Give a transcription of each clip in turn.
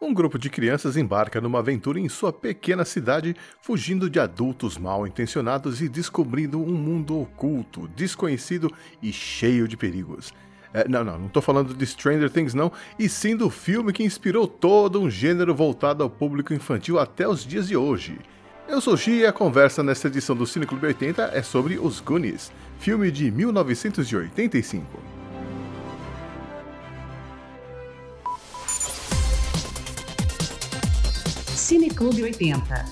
Um grupo de crianças embarca numa aventura em sua pequena cidade, fugindo de adultos mal intencionados e descobrindo um mundo oculto, desconhecido e cheio de perigos. É, não, não, não tô falando de Stranger Things não, e sim do filme que inspirou todo um gênero voltado ao público infantil até os dias de hoje. Eu sou Xi e a conversa nesta edição do Cine Clube 80 é sobre Os Goonies, filme de 1985. Clube 80.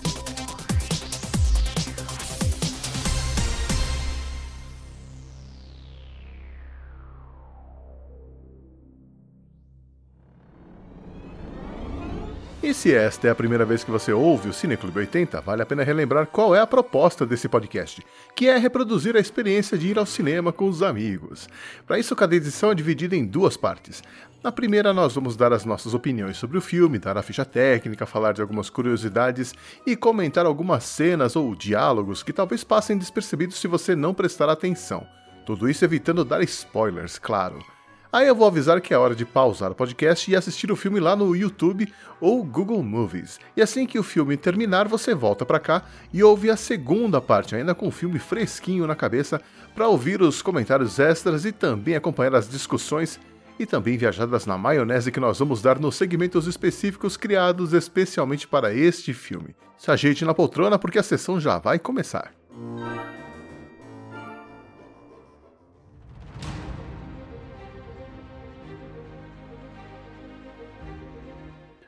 E se esta é a primeira vez que você ouve o Cine Clube 80, vale a pena relembrar qual é a proposta desse podcast, que é reproduzir a experiência de ir ao cinema com os amigos. Para isso, cada edição é dividida em duas partes. Na primeira, nós vamos dar as nossas opiniões sobre o filme, dar a ficha técnica, falar de algumas curiosidades e comentar algumas cenas ou diálogos que talvez passem despercebidos se você não prestar atenção. Tudo isso evitando dar spoilers, claro. Aí eu vou avisar que é hora de pausar o podcast e assistir o filme lá no YouTube ou Google Movies. E assim que o filme terminar, você volta para cá e ouve a segunda parte, ainda com o filme fresquinho na cabeça, para ouvir os comentários extras e também acompanhar as discussões e também viajadas na maionese que nós vamos dar nos segmentos específicos criados especialmente para este filme. Se ajeite na poltrona porque a sessão já vai começar.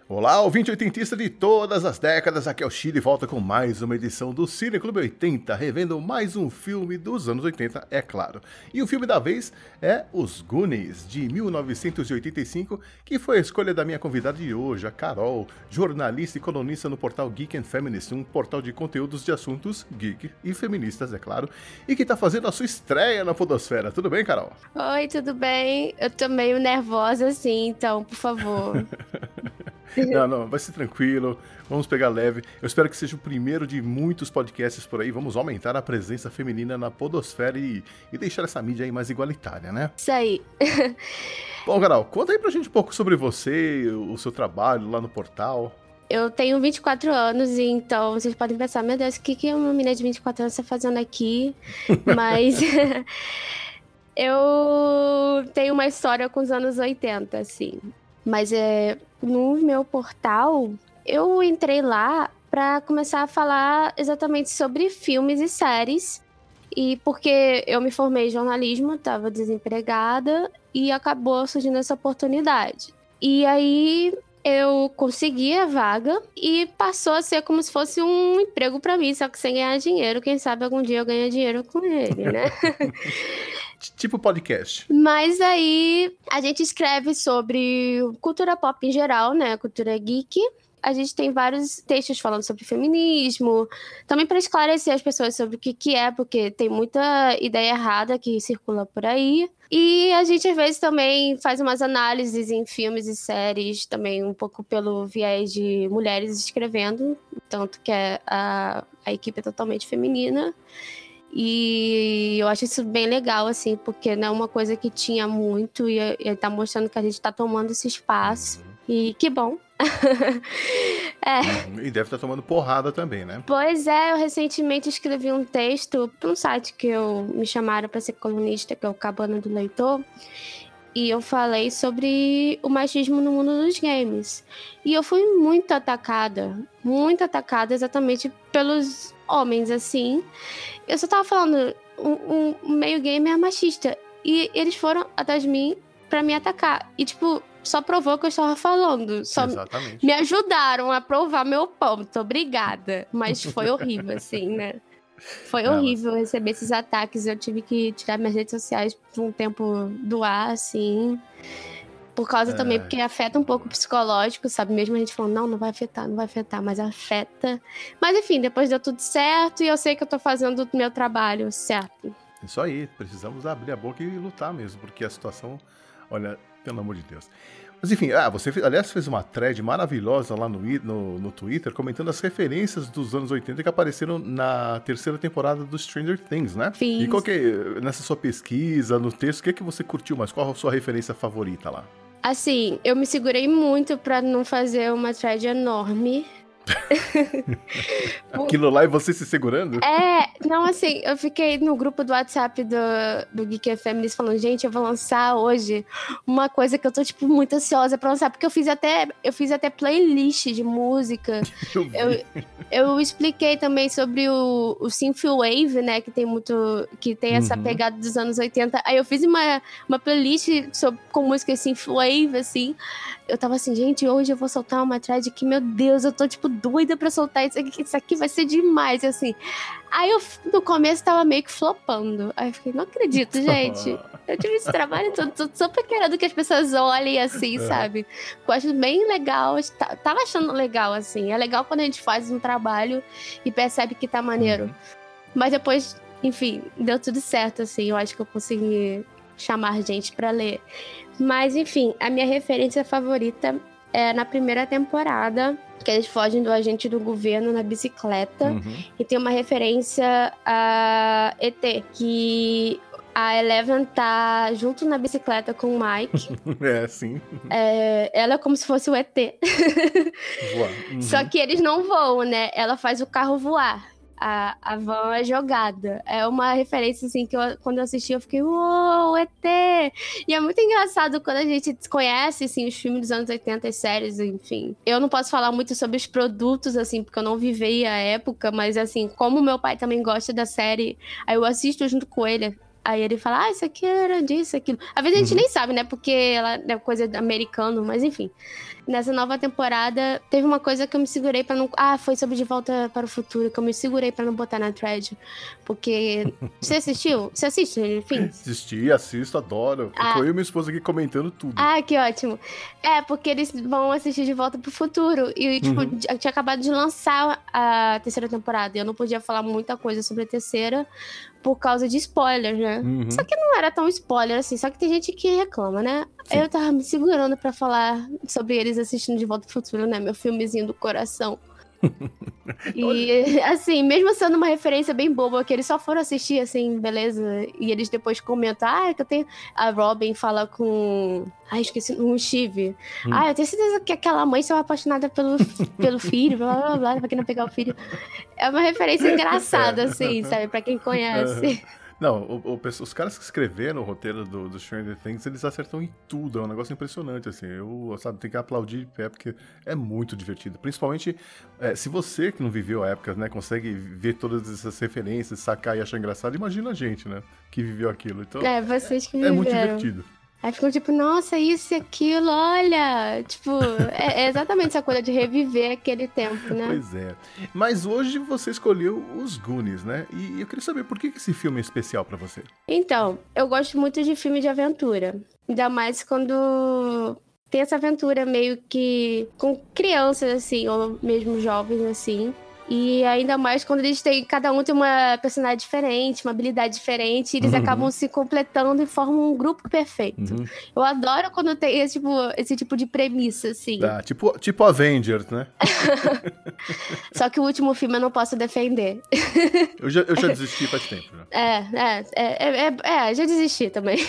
Olá, ouvinte oitentista de todas as décadas, aqui é o Chile e volta com mais uma edição do Cine Clube 80, revendo mais um filme dos anos 80, é claro. E o filme da vez é Os Goonies, de 1985, que foi a escolha da minha convidada de hoje, a Carol, jornalista e colunista no portal Geek and Feminist, um portal de conteúdos de assuntos geek e feministas, é claro, e que está fazendo a sua estreia na podosfera. Tudo bem, Carol? Oi, tudo bem? Eu tô meio nervosa assim, então, por favor... Não, não, vai ser tranquilo. Vamos pegar leve. Eu espero que seja o primeiro de muitos podcasts por aí. Vamos aumentar a presença feminina na podosfera e, e deixar essa mídia aí mais igualitária, né? Isso aí. Bom, Carol, conta aí pra gente um pouco sobre você, o seu trabalho lá no portal. Eu tenho 24 anos, então vocês podem pensar, meu Deus, o que, que uma menina de 24 anos está fazendo aqui? Mas eu tenho uma história com os anos 80, assim. Mas é, no meu portal, eu entrei lá para começar a falar exatamente sobre filmes e séries. E porque eu me formei em jornalismo, estava desempregada e acabou surgindo essa oportunidade. E aí eu consegui a vaga e passou a ser como se fosse um emprego para mim, só que sem ganhar dinheiro. Quem sabe algum dia eu ganho dinheiro com ele, né? tipo podcast. Mas aí a gente escreve sobre cultura pop em geral, né? Cultura geek. A gente tem vários textos falando sobre feminismo, também para esclarecer as pessoas sobre o que, que é, porque tem muita ideia errada que circula por aí. E a gente às vezes também faz umas análises em filmes e séries, também um pouco pelo viés de mulheres escrevendo, tanto que a, a equipe é totalmente feminina. E eu acho isso bem legal, assim, porque não é uma coisa que tinha muito e ele tá mostrando que a gente tá tomando esse espaço. Uhum. E que bom. é. Uhum. E deve estar tá tomando porrada também, né? Pois é, eu recentemente escrevi um texto para um site que eu me chamaram para ser colunista, que é o Cabana do Leitor. E eu falei sobre o machismo no mundo dos games. E eu fui muito atacada, muito atacada exatamente pelos homens, assim. Eu só tava falando, um, um meio gamer é machista. E eles foram atrás de mim para me atacar. E, tipo, só provou o que eu estava falando. Só Exatamente. me ajudaram a provar meu ponto. Obrigada. Mas foi horrível, assim, né? Foi horrível receber esses ataques. Eu tive que tirar minhas redes sociais por um tempo do ar, assim. Por causa é. também, porque afeta um pouco o psicológico, sabe? Mesmo a gente falando, não, não vai afetar, não vai afetar, mas afeta. Mas enfim, depois deu tudo certo e eu sei que eu tô fazendo o meu trabalho certo. Isso aí, precisamos abrir a boca e lutar mesmo, porque a situação, olha, pelo amor de Deus. Mas enfim, ah, você aliás fez uma thread maravilhosa lá no, no, no, Twitter comentando as referências dos anos 80 que apareceram na terceira temporada do Stranger Things, né? Fiz. E qual que, nessa sua pesquisa, no texto, o que, é que você curtiu mais? Qual a sua referência favorita lá? Assim, eu me segurei muito pra não fazer uma thread enorme. Aquilo lá e você se segurando? É, não, assim, eu fiquei no grupo do WhatsApp do, do Geek FM falando, gente, eu vou lançar hoje uma coisa que eu tô, tipo, muito ansiosa pra lançar, porque eu fiz até, eu fiz até playlist de música. Eu, Eu, eu expliquei também sobre o, o Synthwave, né, que tem muito, que tem essa Uhum. pegada dos anos 80. Aí eu fiz uma, uma playlist sobre, com música Synthwave, assim. Eu tava assim, gente, hoje eu vou soltar uma thread que, meu Deus, eu tô, tipo, doida pra soltar isso aqui, isso aqui vai ser demais, assim. Aí eu, no começo, tava meio que flopando. Aí eu fiquei, não acredito, gente. Eu tive esse trabalho todo, tô super querendo que as pessoas olhem assim, É. sabe? Eu acho bem legal, tá- tava achando legal, assim. É legal quando a gente faz um trabalho e percebe que tá maneiro. Uhum. Mas depois, enfim, deu tudo certo, assim. Eu acho que eu consegui chamar gente pra ler. Mas, enfim, a minha referência favorita é na primeira temporada, que eles fogem do agente do governo na bicicleta. Uhum. E tem uma referência a ET, que a Eleven tá junto na bicicleta com o Mike. É, sim. É, ela é como se fosse o ET. Voar. Uhum. Só que eles não voam, né? Ela faz o carro voar. A, a van é jogada. É uma referência, assim, que eu- quando eu assisti, eu fiquei, uou, ET! E é muito engraçado quando a gente conhece, assim, os filmes dos anos 80, as séries, enfim. Eu não posso falar muito sobre os produtos, assim, porque eu não vivei a época, mas, assim, como meu pai também gosta da série, aí eu assisto junto com ele. Aí ele fala, ah, isso aqui era disso, aquilo. Às vezes a gente Uhum. nem sabe, né? Porque ela é coisa americano, mas enfim. Nessa nova temporada, teve uma coisa que eu me segurei pra não. Ah, foi sobre De Volta para o Futuro, que eu me segurei pra não botar na thread. Porque. Você assistiu? Você assiste, enfim? Assisti, assisto, adoro. Ah. Ficou eu e minha esposa aqui comentando tudo. Ah, que ótimo. É, porque eles vão assistir De Volta pro Futuro. E, tipo, Uhum. já tinha acabado de lançar a terceira temporada. E eu não podia falar muita coisa sobre a terceira por causa de spoilers, né? Uhum. Só que não era tão spoiler assim, só que tem gente que reclama, né? Sim. Eu tava me segurando pra falar sobre eles assistindo De Volta pro Futuro, né? Meu filmezinho do coração. E, assim, mesmo sendo uma referência bem boba, que eles só foram assistir, assim, beleza? E eles depois comentam, ah, que eu tenho. A Robin fala com. Ai, esqueci, um Steve. Hum. Ah, eu tenho certeza que aquela mãe são apaixonada pelo, pelo filho, blá blá blá, pra quem não pegar o filho. É uma referência engraçada, assim, sabe? Pra quem conhece. Não, o- o os caras que escreveram o roteiro do, do Stranger Things, eles acertam em tudo. É um negócio impressionante, assim. Eu, sabe, tem que aplaudir de pé, porque é muito divertido. Principalmente, é, se você que não viveu a época, né, consegue ver todas essas referências, sacar e achar engraçado, imagina a gente, né, que viveu aquilo. Então, é, É, vocês que viveram. muito divertido. Aí ficam tipo, nossa, isso e aquilo, olha. Tipo, é, é exatamente essa coisa de reviver aquele tempo, né? Pois é. Mas hoje você escolheu os Goonies, né? E eu queria saber por que que esse filme é especial pra você. Então, eu gosto muito de filme de aventura. Ainda mais quando tem essa aventura meio que com crianças, assim, ou mesmo jovens, assim. E ainda mais quando eles têm. Cada um tem uma personalidade diferente, uma habilidade diferente, e eles Uhum. acabam se completando e formam um grupo perfeito. Uhum. Eu adoro quando tem esse tipo, esse tipo de premissa, assim. Tá, tipo, tipo Avengers, né? Só que o último filme eu não posso defender. Eu já, eu já desisti faz tempo. Já. É, é, é, é, é, é, já desisti também.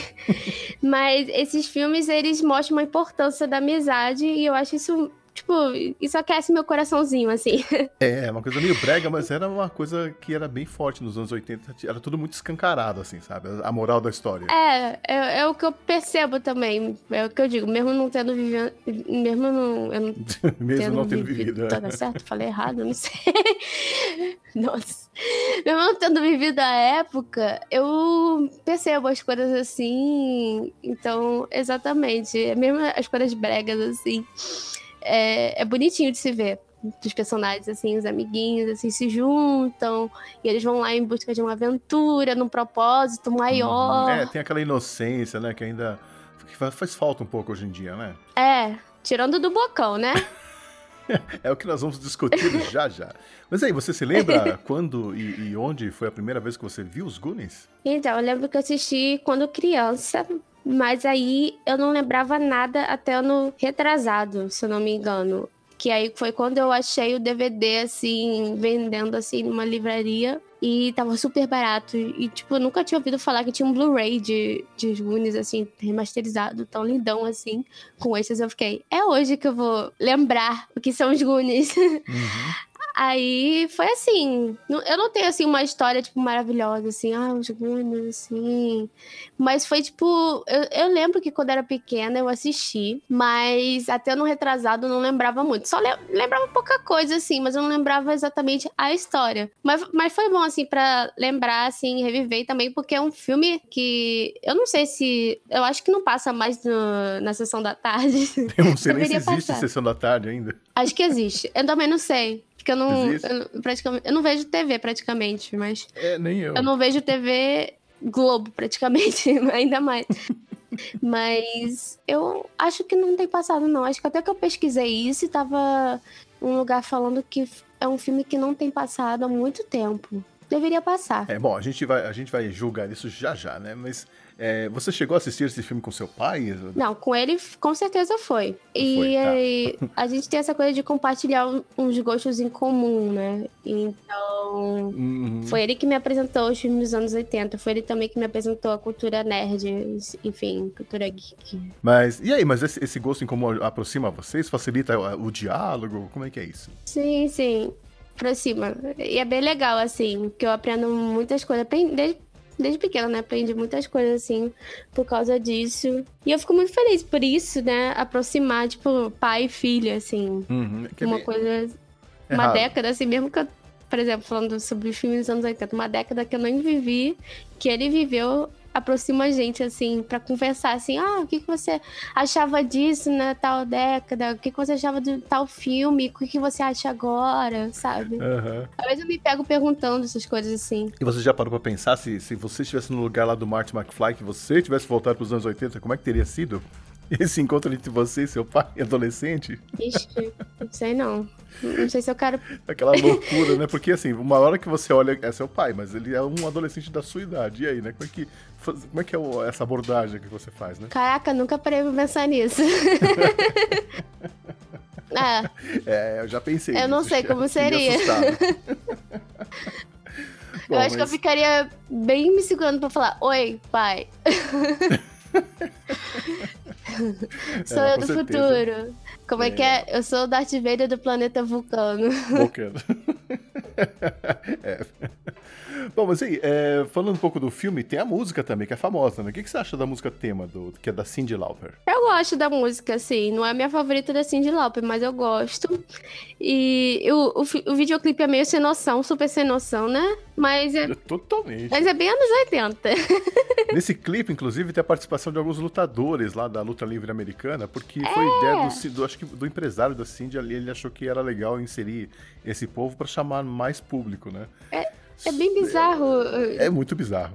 Mas esses filmes, eles mostram uma importância da amizade e eu acho isso, tipo, isso aquece meu coraçãozinho, assim. É, uma coisa meio brega, mas era uma coisa que era bem forte nos anos 80. Era tudo muito escancarado, assim, sabe? A moral da história. É, é, é o que eu percebo também. É o que eu digo, mesmo não tendo vivido. Mesmo não, eu não Mesmo não tendo vivido. né? Tá certo? Falei errado, não sei. Nossa. Mesmo não tendo vivido a época, eu percebo as coisas assim. Então, exatamente. Mesmo as coisas bregas, assim. É, é bonitinho de se ver. Dos personagens, assim, os amiguinhos, assim, se juntam. E eles vão lá em busca de uma aventura, num propósito maior. É, tem aquela inocência, né? Que ainda que faz falta um pouco hoje em dia, né? É, tirando do bocão, né? É o que nós vamos discutir já já. Mas aí, você se lembra quando e, e onde foi a primeira vez que você viu os Goonies? Então, eu lembro que eu assisti quando criança, mas aí eu não lembrava nada até ano retrasado, se eu não me engano. Que aí foi quando eu achei o DVD, assim, vendendo, assim, numa livraria. E tava super barato. E, tipo, eu nunca tinha ouvido falar que tinha um Blu-ray de, de Goonies, assim, remasterizado, tão lindão assim, com esses. Eu fiquei, é hoje que eu vou lembrar o que são os Goonies. Uhum. Aí foi assim. Eu não tenho assim uma história, tipo, maravilhosa, assim, ah, os assim. Mas foi tipo. Eu, eu, lembro que quando era pequena eu assisti, mas até no retrasado eu não lembrava muito. Só lembrava pouca coisa, assim, mas eu não lembrava exatamente a história. Mas, mas foi bom, assim, para lembrar, assim, reviver também, porque é um filme que. Eu não sei se. Eu acho que não passa mais no, na sessão da tarde. Eu não sei nem se existe passar. sessão da tarde ainda. Acho que existe. Eu também não sei. Porque eu não, eu, praticamente, eu não vejo TV praticamente, mas. É, nem eu. Eu não vejo TV Globo praticamente, ainda mais. mas eu acho que não tem passado, não. Acho que até que eu pesquisei isso e tava um lugar falando que é um filme que não tem passado há muito tempo. Deveria passar. É, bom, a gente vai, a gente vai julgar isso já já, né? Mas é, você chegou a assistir esse filme com seu pai? Não, com ele com certeza foi. E foi, tá. a gente tem essa coisa de compartilhar uns gostos em comum, né? Então, uhum. foi ele que me apresentou os filmes dos anos 80. Foi ele também que me apresentou a cultura nerd, enfim, cultura geek. Mas, e aí, mas esse, esse gosto em comum aproxima vocês? Facilita o, diálogo? Como é que é isso? Sim, sim aproxima. E é bem legal, assim, que eu aprendo muitas coisas. Desde desde pequena, né? Aprendi muitas coisas assim por causa disso. E eu fico muito feliz por isso, né? Aproximar, tipo, pai e filha, assim. Uhum. Uma coisa. É uma década, assim, mesmo que eu, por exemplo, falando sobre filmes dos anos 80, uma década que eu nem vivi, que ele viveu, aproxima a gente, assim, para conversar, assim, ah, o que, que você achava disso na tal década? O que, que você achava de tal filme? O que, que você acha agora, sabe? Uhum. Às vezes eu me pego perguntando essas coisas, assim. E você já parou pra pensar se, se você estivesse no lugar lá do Marty McFly, que você tivesse voltado pros anos 80, como é que teria sido? Esse encontro entre você e seu pai, adolescente? Ixi, não sei não. Não sei se eu quero. Aquela loucura, né? Porque assim, uma hora que você olha, é seu pai, mas ele é um adolescente da sua idade. E aí, né? Como é que, como é, que é essa abordagem que você faz, né? Caraca, nunca parei pra pensar nisso. é. é, eu já pensei. Eu não sei como seria. Bom, eu acho mas... que eu ficaria bem me segurando pra falar: Oi, pai. Sou é, eu do certeza. futuro. Como é. é. que é? Eu sou o Darth Vader do planeta Vulcano. Vulcano. é. Bom, mas aí, é, falando um pouco do filme, tem a música também, que é famosa, né? O que, que você acha da música tema, do, que é da Cyndi Lauper? Eu gosto da música, assim. Não é a minha favorita da Cyndi Lauper, mas eu gosto. E o, o, o videoclipe é meio sem noção, super sem noção, né? Mas é. Totalmente. Mas é bem anos 80. Nesse clipe, inclusive, tem a participação de alguns lutadores lá da luta livre americana, porque é. foi ideia do, do, acho que do empresário da Cindy ali, ele achou que era legal inserir esse povo para chamar mais público, né? É, é bem bizarro. É, é muito bizarro.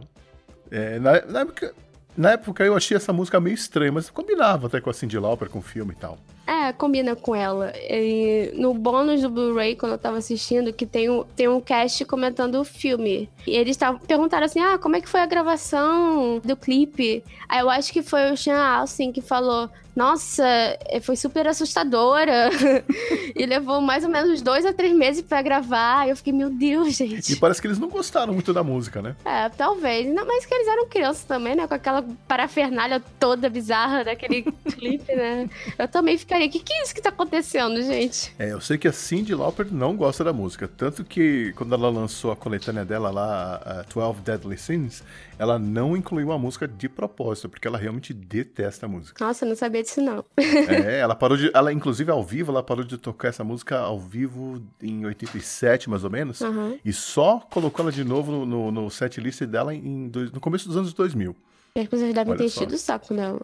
É, na, na, época, na época eu achei essa música meio estranha, mas combinava até com a Cindy Lauper, com o filme e tal. É, combina com ela. E no bônus do Blu-ray, quando eu tava assistindo, que tem um, tem um cast comentando o filme. E eles tavam, perguntaram assim: ah, como é que foi a gravação do clipe? Aí eu acho que foi o Sean Austin que falou: nossa, é, foi super assustadora. e levou mais ou menos dois a três meses para gravar. Eu fiquei, meu Deus, gente. E parece que eles não gostaram muito da música, né? É, talvez. Ainda mais que eles eram crianças também, né? Com aquela parafernália toda bizarra daquele clipe, né? Eu também ficaria, o que, que é isso que tá acontecendo, gente? É, eu sei que a Cindy Lauper não gosta da música. Tanto que quando ela lançou a coletânea dela lá, a 12 Deadly Sins, ela não incluiu a música de propósito, porque ela realmente detesta a música. Nossa, eu não sabia disso não. é, ela parou de. Ela, inclusive, ao vivo, ela parou de tocar essa música ao vivo em 87, mais ou menos. Uhum. E só colocou ela de novo no, no, no set list dela em, no começo dos anos 2000. E as pessoas devem ter enchido o saco dela.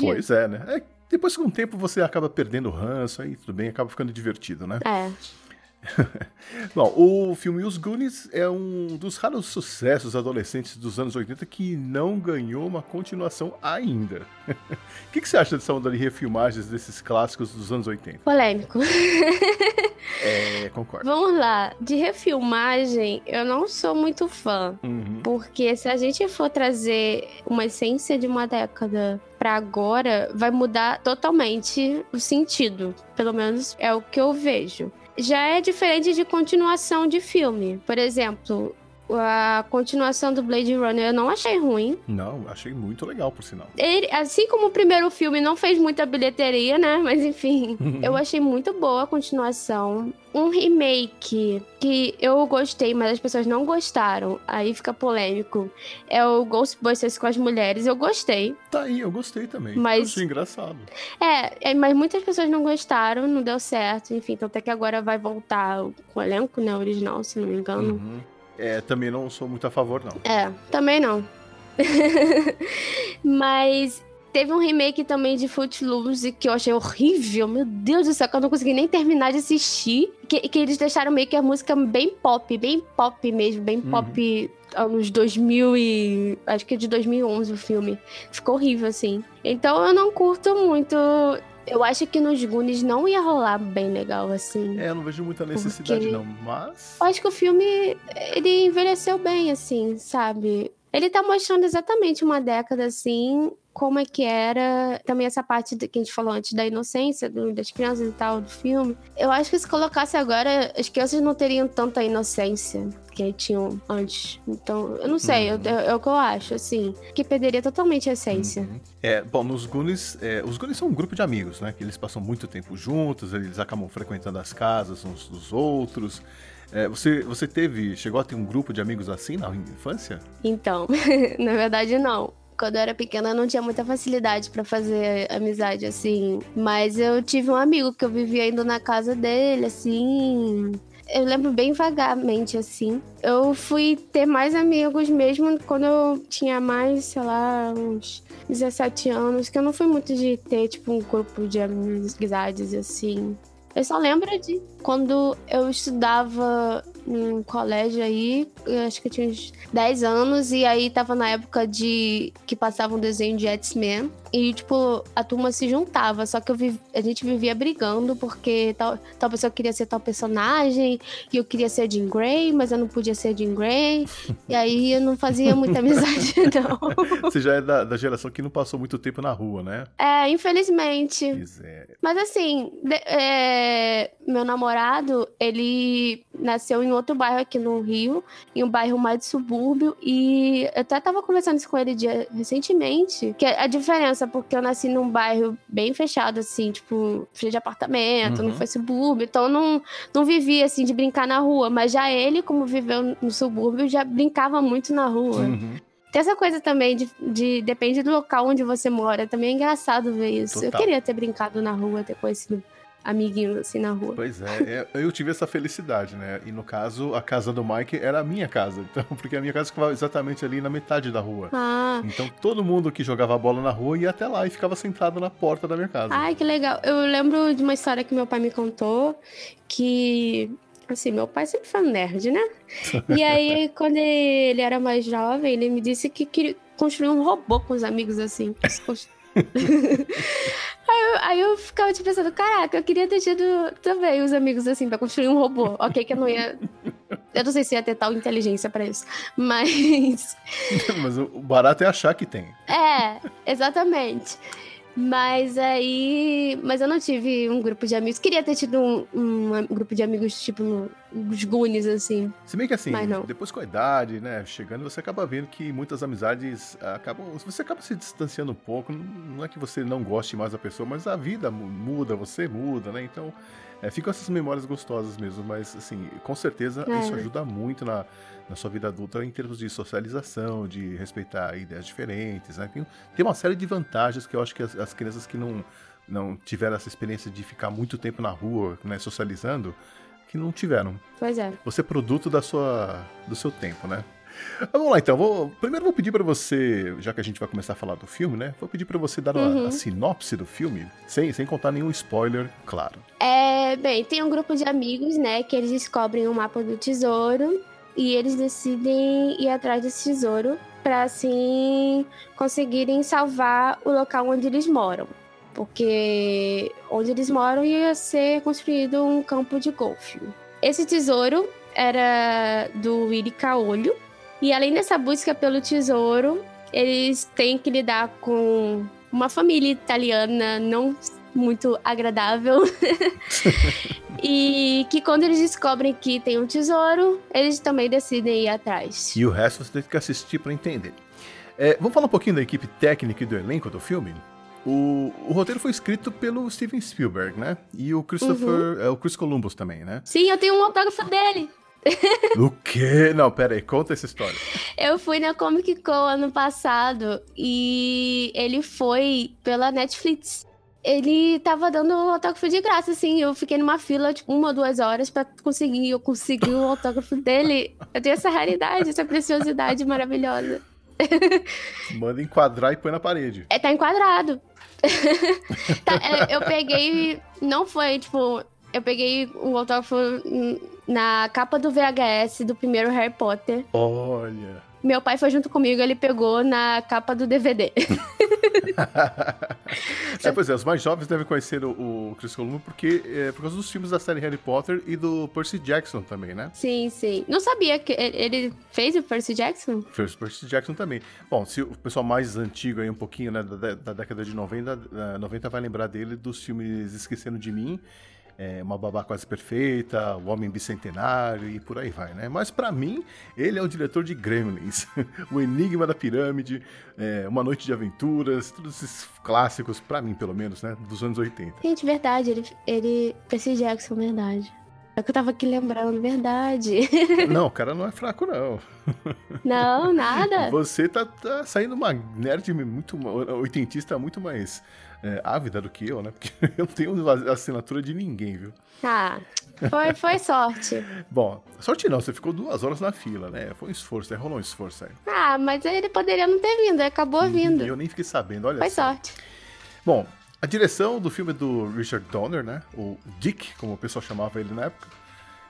Pois é, né? É, depois, com o tempo, você acaba perdendo o ranço, aí tudo bem, acaba ficando divertido, né? É. Bom, o filme Os Goonies é um dos raros sucessos adolescentes dos anos 80 que não ganhou uma continuação ainda. O que, que, você acha dessa onda de refilmagens desses clássicos dos anos 80? Polêmico. É, concordo. Vamos lá. De refilmagem, eu não sou muito fã. Uhum. Porque se a gente for trazer uma essência de uma década para agora, vai mudar totalmente o sentido. Pelo menos é o que eu vejo já é diferente de continuação de filme. Por exemplo, a continuação do Blade Runner eu não achei ruim. Não, achei muito legal, por sinal. Ele, assim como o primeiro filme não fez muita bilheteria, né? Mas enfim, eu achei muito boa a continuação. Um remake que eu gostei, mas as pessoas não gostaram, aí fica polêmico. É o Ghostbusters com as mulheres. Eu gostei. Tá aí, eu gostei também. Mas- achei engraçado. É, é, mas muitas pessoas não gostaram, não deu certo. Enfim, então até que agora vai voltar com o elenco, né? Original, se não me engano. Uhum. É, também não sou muito a favor, não. É, também não. Mas teve um remake também de Footloose que eu achei horrível. Meu Deus do céu, que eu não consegui nem terminar de assistir. Que, que eles deixaram meio que a música bem pop, bem pop mesmo, bem Uhum. pop anos 2000 e... Acho que é de 2011 o filme. Ficou horrível, assim. Então eu não curto muito... Eu acho que nos Goonies não ia rolar bem legal, assim. É, eu não vejo muita necessidade, Porque- não. Mas. Eu acho que o filme, ele envelheceu bem, assim, sabe? Ele tá mostrando exatamente uma década, assim, como é que era. Também essa parte que a gente falou antes da inocência do- das crianças e tal, do filme. Eu acho que se colocasse agora, as crianças não teriam tanta inocência que tinham antes. Então, eu não sei, Uhum. eu- é, é o que eu acho, assim. Que perderia totalmente a essência. Uhum. É, bom, nos Goonies, é, os Goonies são um grupo de amigos, né? Que eles passam muito tempo juntos, eles acabam frequentando as casas uns dos outros. É, você, você teve, chegou a ter um grupo de amigos assim na infância? Então, na verdade, não. Quando eu era pequena, eu não tinha muita facilidade pra fazer amizade, assim. Mas eu tive um amigo que eu vivia indo na casa dele, assim. Eu lembro bem vagamente, assim. Eu fui ter mais amigos mesmo quando eu tinha mais, sei lá, uns 17 anos. Que eu não fui muito de ter, tipo, um grupo de amizades, assim. Eu só lembro de quando eu estudava num colégio aí, acho que eu tinha uns 10 anos, e aí tava na época de que passava um desenho de X-Men. E, tipo, a turma se juntava, só que eu vi- a gente vivia brigando, porque tal, tal pessoa queria ser tal personagem, e eu queria ser Jean Grey, mas eu não podia ser Jean Grey. e aí eu não fazia muita amizade, não. Você já é da, da geração que não passou muito tempo na rua, né? É, infelizmente. É. Mas assim, de- é, meu namorado, ele nasceu em outro bairro aqui no Rio, em um bairro mais de subúrbio, e eu até tava conversando isso com ele dia- recentemente, que a diferença, porque eu nasci num bairro bem fechado, assim, tipo, cheio de apartamento, Uhum. não foi subúrbio, então eu não, não vivia, assim, de brincar na rua, mas já ele, como viveu no subúrbio, já brincava muito na rua. Uhum. Tem essa coisa também de, de- depende do local onde você mora. Também é engraçado ver isso. Eu Total. queria ter brincado na rua, ter conhecido amiguinhos assim na rua. Pois é, é, eu tive essa felicidade, né? E no caso, a casa do Mike era a minha casa. Então, porque a minha casa ficava exatamente ali na metade da rua. Ah, Então todo mundo que jogava bola na rua ia até lá e ficava sentado na porta da minha casa. ai que legal. Eu lembro de uma história que meu pai me contou que assim, meu pai sempre foi um nerd, né? E aí quando ele era mais jovem, ele me disse que queria construir um robô com os amigos assim. Aí eu, aí eu ficava tipo pensando, caraca, eu queria ter tido também os amigos assim pra construir um robô. Ok, que eu não ia. Eu não sei se ia ter tal inteligência pra isso. Mas. Mas o barato é achar que tem. É, exatamente. Mas aí. Mas eu não tive um grupo de amigos. Queria ter tido um, um am- grupo de amigos, tipo, os Goonies, assim. Se bem que assim, depois com a idade, né, chegando, você acaba vendo que muitas amizades acabam. Você acaba se distanciando um pouco. Não é que você não goste mais da pessoa, mas a vida mu- muda, você muda, né? Então, é, ficam essas memórias gostosas mesmo. Mas, assim, com certeza É. isso ajuda muito na, na sua vida adulta em termos de socialização, de respeitar ideias diferentes, né? Tem, tem uma série de vantagens que eu acho que as, as crianças que não, não tiveram essa experiência de ficar muito tempo na rua, né, socializando, que não tiveram. Pois é. Você é produto da sua, do seu tempo, né? Ah, Vamos lá então. Vou, primeiro vou pedir pra você, já que a gente vai começar a falar do filme, né? Vou pedir pra você dar uma- Uhum. a sinopse do filme, sem, sem contar nenhum spoiler, claro. É, bem, tem um grupo de amigos, né, que eles descobrem o mapa do tesouro e eles decidem ir atrás desse tesouro para assim conseguirem salvar o local onde eles moram. Porque onde eles moram ia ser construído um campo de golfe. Esse tesouro era do Willy Caolho. E além dessa busca pelo tesouro, eles têm que lidar com uma família italiana não muito agradável. E que quando eles descobrem que tem um tesouro, eles também decidem ir atrás. E o resto você tem que assistir para entender. É, vamos falar um pouquinho da equipe técnica e do elenco do filme? O, o, roteiro foi escrito pelo Steven Spielberg, né? E o Christopher. Uhum. É, o Chris Columbus também, né? Sim, eu tenho um autógrafo dele. O quê? Não, pera aí, conta essa história. Eu fui na Comic Con ano passado e ele foi pela Netflix. Ele tava dando um autógrafo de graça, assim. Eu fiquei numa fila, tipo, uma ou duas horas pra conseguir. Eu consegui o autógrafo dele. Eu tenho essa raridade, essa preciosidade maravilhosa. Manda enquadrar e põe na parede. É, tá enquadrado. tá, é, eu peguei. Não foi, tipo. Eu peguei o autógrafo na capa do VHS do primeiro Harry Potter. Olha. Meu pai foi junto comigo, ele pegou na capa do DVD. é, pois é, os mais jovens devem conhecer o, o Chris Columbus porque, é, por causa dos filmes da série Harry Potter e do Percy Jackson também, né? Sim, sim. Não sabia que ele fez o Percy Jackson? Fez o Percy Jackson também. Bom, se o pessoal mais antigo aí um pouquinho, né, da, da década de 90, 90 vai lembrar dele dos filmes Esquecendo de Mim é, Uma Babá Quase Perfeita, O Homem Bicentenário e por aí vai, né? Mas para mim, ele é o diretor de Gremlins, O Enigma da Pirâmide, é, Uma Noite de Aventuras, todos esses clássicos, para mim pelo menos, né? Dos anos 80. Gente, verdade, ele, ele Percy Jackson, verdade. É que eu tava aqui lembrando, verdade. Não, o cara não é fraco, não. Não, nada. Você tá, tá saindo uma nerd muito oitentista muito mais é, ávida do que eu, né? Porque eu não tenho assinatura de ninguém, viu? Ah, foi, foi sorte. Bom, sorte não, você ficou duas horas na fila, né? Foi um esforço, né? rolou um esforço aí. Ah, mas ele poderia não ter vindo, acabou vindo. Eu nem fiquei sabendo, olha. Foi sorte. Bom, a direção do filme é do Richard Donner, né? O Dick, como o pessoal chamava ele na época.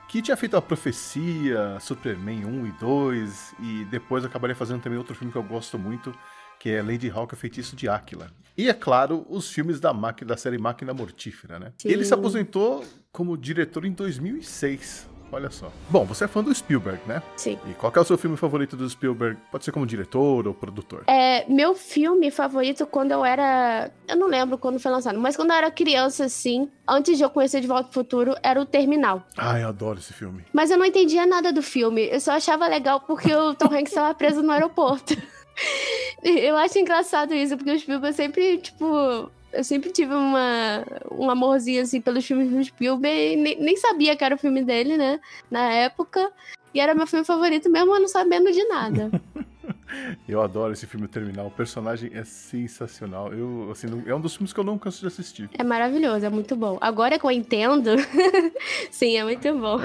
Que tinha feito a Profecia, Superman 1 e 2, e depois acabaria fazendo também outro filme que eu gosto muito, que é Lady Hawk, o Feitiço de Áquila. E, é claro, os filmes da, máquina, da série Máquina Mortífera, né? Sim. Ele se aposentou como diretor em 2006. Olha só. Bom, você é fã do Spielberg, né? Sim. E qual é o seu filme favorito do Spielberg? Pode ser como diretor ou produtor? É, meu filme favorito quando eu era. Eu não lembro quando foi lançado, mas quando eu era criança, assim, antes de eu conhecer De Volta ao Futuro, era o Terminal. Ah, eu adoro esse filme. Mas eu não entendia nada do filme. Eu só achava legal porque o Tom Hanks estava preso no aeroporto. Eu acho engraçado isso, porque os Spielberg sempre, tipo. Eu sempre tive uma, um amorzinho, assim, pelos filmes do Spielberg. Nem, nem sabia que era o filme dele, né? Na época. E era meu filme favorito, mesmo não sabendo de nada. eu adoro esse filme Terminal. O personagem é sensacional. Eu, assim, é um dos filmes que eu não canso de assistir. É maravilhoso, é muito bom. Agora que eu entendo, sim, é muito bom.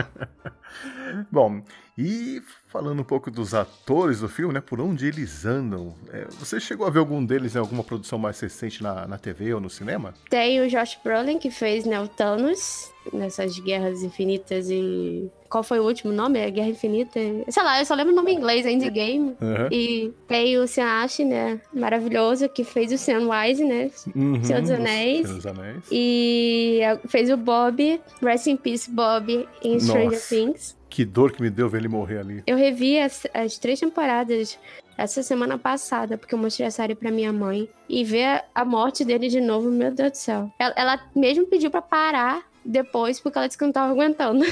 bom, e falando um pouco dos atores do filme, né? Por onde eles andam. É, você chegou a ver algum deles em alguma produção mais recente na, na TV ou no cinema? Tem o Josh Brolin, que fez né, o Thanos nessas Guerras Infinitas e. Qual foi o último nome? É Guerra Infinita? Sei lá, eu só lembro o nome em inglês, Endgame. Uhum. E tem o Sean Ash, né? Maravilhoso, que fez o Sean Wise, né? Uhum, Senhor dos Anéis. Senhor dos Anéis. E fez o Bob, Rest in Peace Bob, em Stranger. Things. Que dor que me deu ver ele morrer ali. Eu revi as, as três temporadas essa semana passada, porque eu mostrei a série pra minha mãe. E ver a morte dele de novo, meu Deus do céu. Ela, ela mesmo pediu pra parar depois, porque ela disse que não tava aguentando.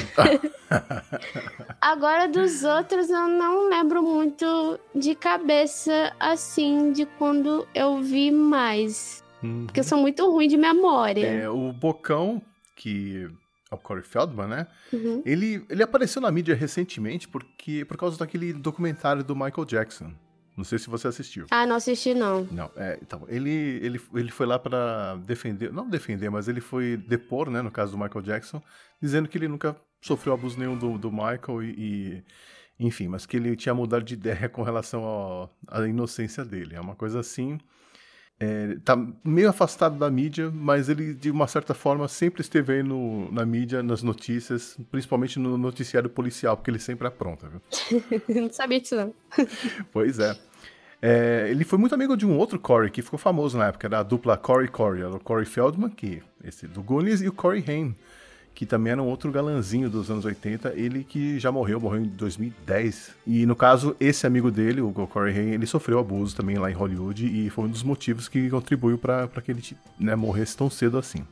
Agora, dos outros, eu não lembro muito de cabeça, assim, de quando eu vi mais. Uhum. Porque eu sou muito ruim de memória. É, o Bocão, que o Corey Feldman, né? Uhum. Ele, ele apareceu na mídia recentemente porque por causa daquele documentário do Michael Jackson. Não sei se você assistiu. Ah, não assisti não. Não, é, então, ele, ele, ele foi lá para defender, não defender, mas ele foi depor, né, no caso do Michael Jackson, dizendo que ele nunca sofreu abuso nenhum do, do Michael e, e enfim, mas que ele tinha mudado de ideia com relação à inocência dele. É uma coisa assim é, tá meio afastado da mídia, mas ele, de uma certa forma, sempre esteve aí no, na mídia, nas notícias, principalmente no noticiário policial, porque ele sempre apronta, viu? não sabia disso, não. pois é. é. Ele foi muito amigo de um outro Corey que ficou famoso na época, era a dupla Corey Corey, o Corey Feldman, que, esse do Goonies, e o Corey Haim, que também era um outro galanzinho dos anos 80, ele que já morreu, morreu em 2010. E no caso, esse amigo dele, o Corey Haim, ele sofreu abuso também lá em Hollywood e foi um dos motivos que contribuiu para que ele né, morresse tão cedo assim.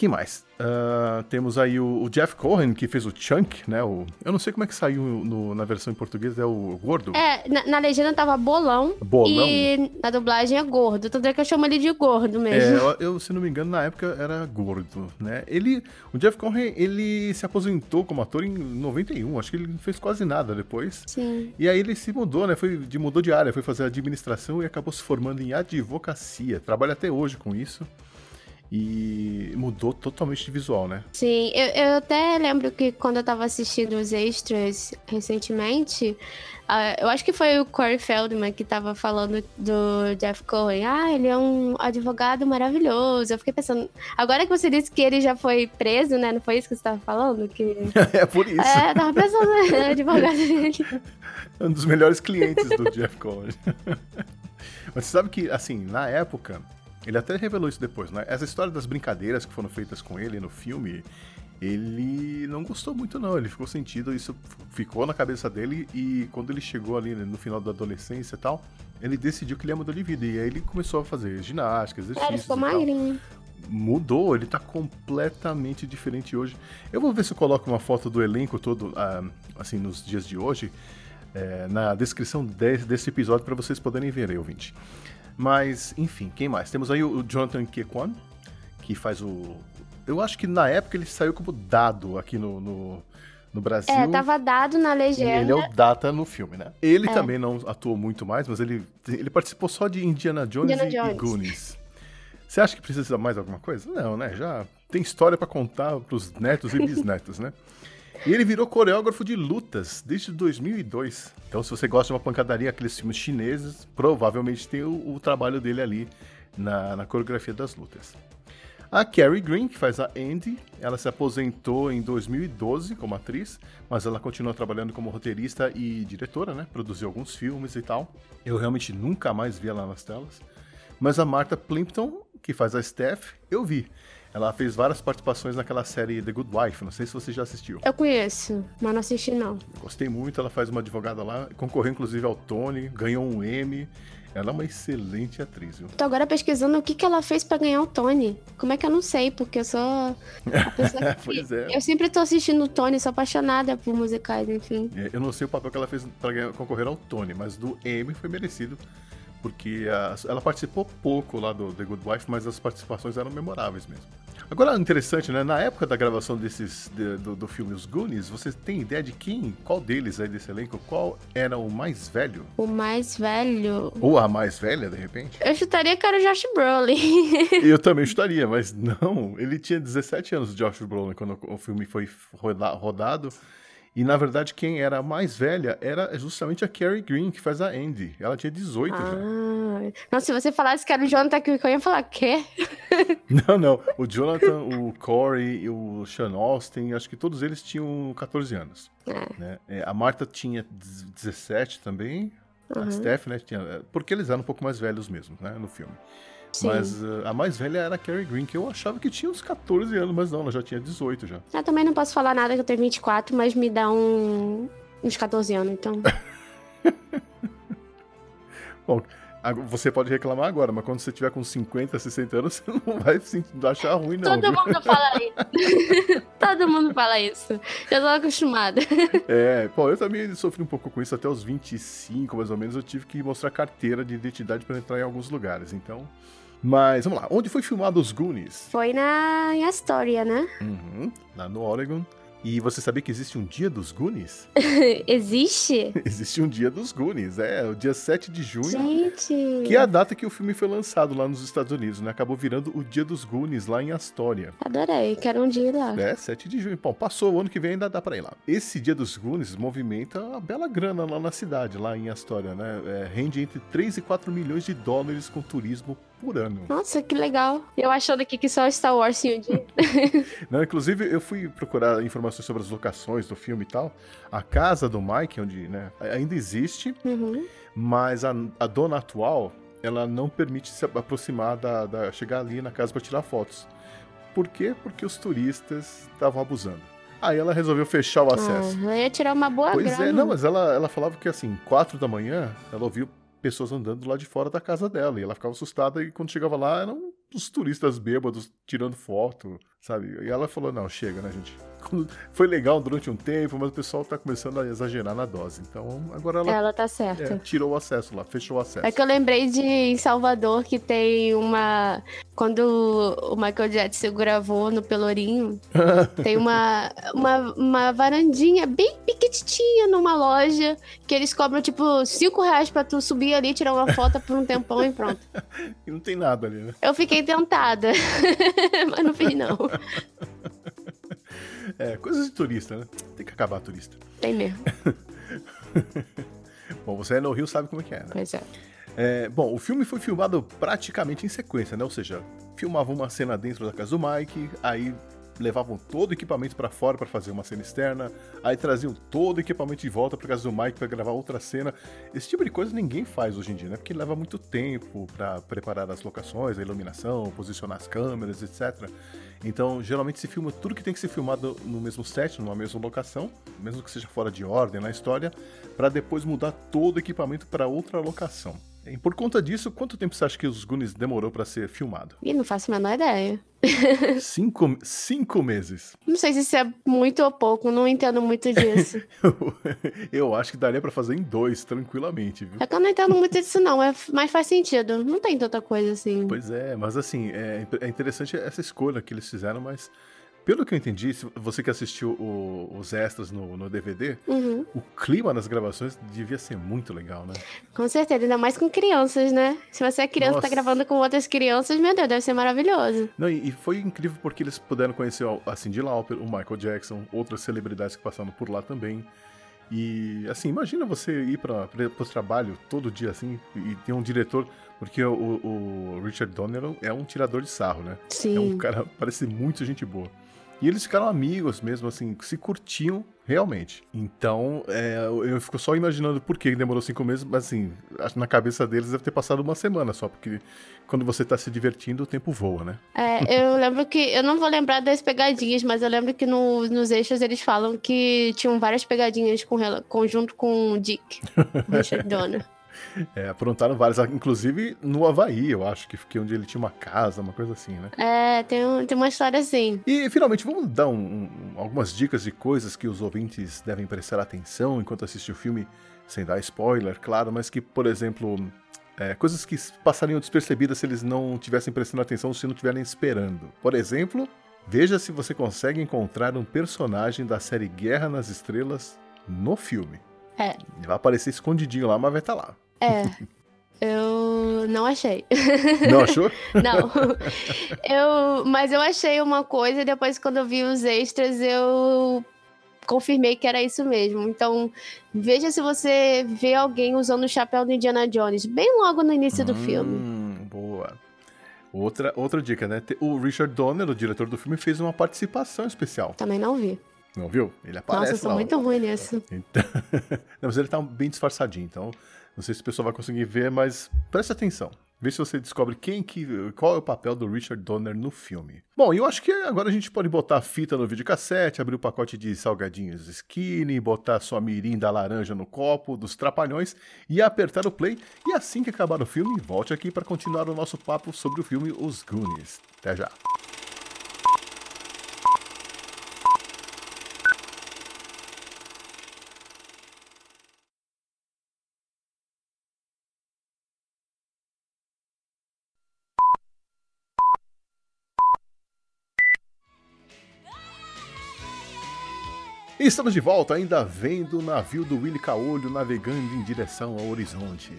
Que mais? Uh, temos aí o, o, Jeff Cohen, que fez o Chunk, né? O, eu não sei como é que saiu no, na versão em português, é o gordo. É, na, na legenda tava bolão. Bolão? E na dublagem é gordo. Tanto é que eu chamo ele de gordo mesmo. É, eu, eu, se não me engano, na época era gordo, né? Ele, o Jeff Cohen, ele se aposentou como ator em 91. Acho que ele não fez quase nada depois. Sim. E aí ele se mudou, né? Foi, de, mudou de área, foi fazer administração e acabou se formando em advocacia. Trabalha até hoje com isso e mudou totalmente de visual, né? Sim, eu, eu até lembro que quando eu tava assistindo os extras recentemente, uh, eu acho que foi o Corey Feldman que tava falando do Jeff Cohen. Ah, ele é um advogado maravilhoso. Eu fiquei pensando, agora que você disse que ele já foi preso, né? Não foi isso que você tava falando? Que... é por isso. É, tava pensando no advogado dele. Um dos melhores clientes do Jeff Cohen. Mas você sabe que, assim, na época, ele até revelou isso depois, né? Essa história das brincadeiras que foram feitas com ele no filme, ele não gostou muito não, ele ficou sentido, isso ficou na cabeça dele e quando ele chegou ali no final da adolescência e tal, ele decidiu que ele ia mudar de vida e aí ele começou a fazer ginástica, exercícios é, ele ficou magrinho. Mudou, ele tá completamente diferente hoje. Eu vou ver se eu coloco uma foto do elenco todo, ah, assim, nos dias de hoje, é, na descrição desse, episódio para vocês poderem ver, ouvinte. Mas, enfim, quem mais? Temos aí o Jonathan Kekwan, que faz o. Eu acho que na época ele saiu como dado aqui no, no, no Brasil. É, tava dado na legenda. Ele é o Data no filme, né? Ele é. também não atuou muito mais, mas ele, ele participou só de Indiana Jones, Indiana e, Jones. e Goonies. Você acha que precisa mais alguma coisa? Não, né? Já tem história para contar pros netos e bisnetos, né? E ele virou coreógrafo de lutas desde 2002. Então, se você gosta de uma pancadaria, aqueles filmes chineses, provavelmente tem o, o trabalho dele ali na, na, coreografia das lutas. A Carrie Green, que faz a Andy, ela se aposentou em 2012 como atriz, mas ela continua trabalhando como roteirista e diretora, né? Produziu alguns filmes e tal. Eu realmente nunca mais vi ela nas telas. Mas a Martha Plimpton, que faz a Steph, eu vi. Ela fez várias participações naquela série The Good Wife, não sei se você já assistiu. Eu conheço, mas não assisti não. Gostei muito, ela faz uma advogada lá, concorreu inclusive ao Tony, ganhou um Emmy. Ela é uma excelente atriz, viu? Tô agora pesquisando o que, que ela fez para ganhar o Tony. Como é que eu não sei? Porque eu sou pois é. Eu sempre tô assistindo o Tony, sou apaixonada por musicais, enfim. É, eu não sei o papel que ela fez para concorrer ao Tony, mas do Emmy foi merecido porque a, ela participou pouco lá do The Good Wife, mas as participações eram memoráveis mesmo. Agora, interessante, né? Na época da gravação desses de, do, do filme Os Goonies, você tem ideia de quem, qual deles aí desse elenco, qual era o mais velho? O mais velho? Ou a mais velha, de repente? Eu chutaria que era o Josh Brolin. Eu também chutaria, mas não. Ele tinha 17 anos, o Josh Brolin, quando o filme foi rodado. E na verdade, quem era a mais velha era justamente a Carrie Green, que faz a Andy. Ela tinha 18 ah. já. Nossa, se você falasse que era o Jonathan Quick, eu ia falar, quê? não, não. O Jonathan, o Corey, o Sean Austin, acho que todos eles tinham 14 anos. É. Né? É, a Marta tinha 17 também. Uhum. A Steph, né? Tinha, porque eles eram um pouco mais velhos mesmo, né? No filme. Sim. Mas uh, a mais velha era a Carrie Green, que eu achava que tinha uns 14 anos, mas não, ela já tinha 18 já. Eu também não posso falar nada que eu tenho 24, mas me dá um, uns 14 anos, então. Bom, você pode reclamar agora, mas quando você tiver com 50, 60 anos, você não vai achar ruim, não. Todo viu? mundo fala isso. Todo mundo fala isso. Já tô acostumada. É, pô, eu também sofri um pouco com isso até os 25, mais ou menos. Eu tive que mostrar carteira de identidade para entrar em alguns lugares. Então, mas vamos lá, onde foi filmado os Goonies? Foi na em Astoria, né? Uhum, lá no Oregon. E você sabia que existe um dia dos Goonies? existe? existe um dia dos Goonies, é, o dia 7 de junho. Gente! Que é a data que o filme foi lançado lá nos Estados Unidos, né? Acabou virando o dia dos Goonies lá em Astoria. Adorei, quero um dia lá. É, 7 de junho. Bom, passou, o ano que vem ainda dá pra ir lá. Esse dia dos Goonies movimenta uma bela grana lá na cidade, lá em Astoria, né? É, rende entre 3 e 4 milhões de dólares com turismo por ano. Nossa, que legal. Eu achando aqui que só Star Wars tinha um dia. Não, inclusive eu fui procurar informações sobre as locações do filme e tal. A casa do Mike, onde né, ainda existe, uhum. mas a, a, dona atual, ela não permite se aproximar da, da chegar ali na casa para tirar fotos. Por quê? Porque os turistas estavam abusando. Aí ela resolveu fechar o acesso. Ah, ia tirar uma boa pois é, grana. é, não, mas ela, ela falava que assim, quatro da manhã, ela ouviu pessoas andando lá de fora da casa dela. E ela ficava assustada e quando chegava lá eram os turistas bêbados tirando foto, sabe? E ela falou: não, chega, né, gente? Foi legal durante um tempo, mas o pessoal tá começando a exagerar na dose. Então agora ela. Ela tá certa. É, tirou o acesso lá, fechou o acesso. É que eu lembrei de em Salvador que tem uma. Quando o Michael Jackson gravou no Pelourinho, tem uma, uma, uma varandinha bem pequitinha numa loja que eles cobram tipo 5 reais pra tu subir ali, tirar uma foto por um tempão e pronto. e não tem nada ali, né? Eu fiquei tentada, mas não fiz não. É, coisas de turista, né? Tem que acabar turista. Tem mesmo. bom, você é no Rio, sabe como é que é, né? Pois é. é. Bom, o filme foi filmado praticamente em sequência, né? Ou seja, filmava uma cena dentro da casa do Mike, aí levavam todo o equipamento para fora para fazer uma cena externa, aí traziam todo o equipamento de volta para casa do Mike para gravar outra cena. Esse tipo de coisa ninguém faz hoje em dia, né? Porque leva muito tempo para preparar as locações, a iluminação, posicionar as câmeras, etc. Então, geralmente se filma tudo que tem que ser filmado no mesmo set, numa mesma locação, mesmo que seja fora de ordem na história, para depois mudar todo o equipamento para outra locação. E por conta disso, quanto tempo você acha que os Goonies demorou para ser filmado? Ih, não faço a menor ideia. cinco, cinco meses. Não sei se isso é muito ou pouco, não entendo muito disso. eu acho que daria para fazer em dois, tranquilamente, viu? É que eu não entendo muito disso, não, é, mas faz sentido. Não tem tanta coisa assim. Pois é, mas assim, é, é interessante essa escolha que eles fizeram, mas pelo que eu entendi, você que assistiu o, os extras no, no DVD, uhum. o clima das gravações devia ser muito legal, né? Com certeza, ainda mais com crianças, né? Se você é criança e tá gravando com outras crianças, meu Deus, deve ser maravilhoso. Não, e, e foi incrível porque eles puderam conhecer a Cindy Lauper, o Michael Jackson, outras celebridades que passaram por lá também. E assim, imagina você ir para o trabalho todo dia assim e ter um diretor, porque o, o Richard Donner é um tirador de sarro, né? Sim. É um cara, parece muito gente boa. E eles ficaram amigos mesmo, assim, se curtiam realmente. Então, é, eu fico só imaginando por que demorou cinco meses, mas assim, na cabeça deles deve ter passado uma semana só, porque quando você tá se divertindo, o tempo voa, né? É, eu lembro que. Eu não vou lembrar das pegadinhas, mas eu lembro que no, nos eixos eles falam que tinham várias pegadinhas com, conjunto com o Dick, Richard Donner. É, aprontaram várias, inclusive no Havaí, eu acho, que fiquei onde ele tinha uma casa, uma coisa assim, né? É, tem, um, tem uma história assim. E finalmente, vamos dar um, um, algumas dicas de coisas que os ouvintes devem prestar atenção enquanto assistem o filme, sem dar spoiler, claro, mas que, por exemplo, é, coisas que passariam despercebidas se eles não tivessem prestando atenção, se não estiverem esperando. Por exemplo, veja se você consegue encontrar um personagem da série Guerra nas Estrelas no filme. É. Ele vai aparecer escondidinho lá, mas vai estar tá lá. É. Eu não achei. Não achou? não. Eu, mas eu achei uma coisa e depois, quando eu vi os extras, eu confirmei que era isso mesmo. Então, veja se você vê alguém usando o chapéu do Indiana Jones, bem logo no início do hum, filme. Boa. Outra, outra dica, né? O Richard Donner, o diretor do filme, fez uma participação especial. Também não vi. Não viu? Ele aparece Nossa, eu sou lá. muito ruim nisso. Então... não, mas ele tá bem disfarçadinho, então não sei se o pessoal vai conseguir ver, mas preste atenção. Vê se você descobre quem que, qual é o papel do Richard Donner no filme. Bom, eu acho que agora a gente pode botar a fita no videocassete, abrir o pacote de salgadinhos skinny, botar sua mirinda laranja no copo dos trapalhões e apertar o play. E assim que acabar o filme, volte aqui para continuar o nosso papo sobre o filme Os Goonies. Até já! E estamos de volta, ainda vendo o navio do Willy Caolho navegando em direção ao horizonte.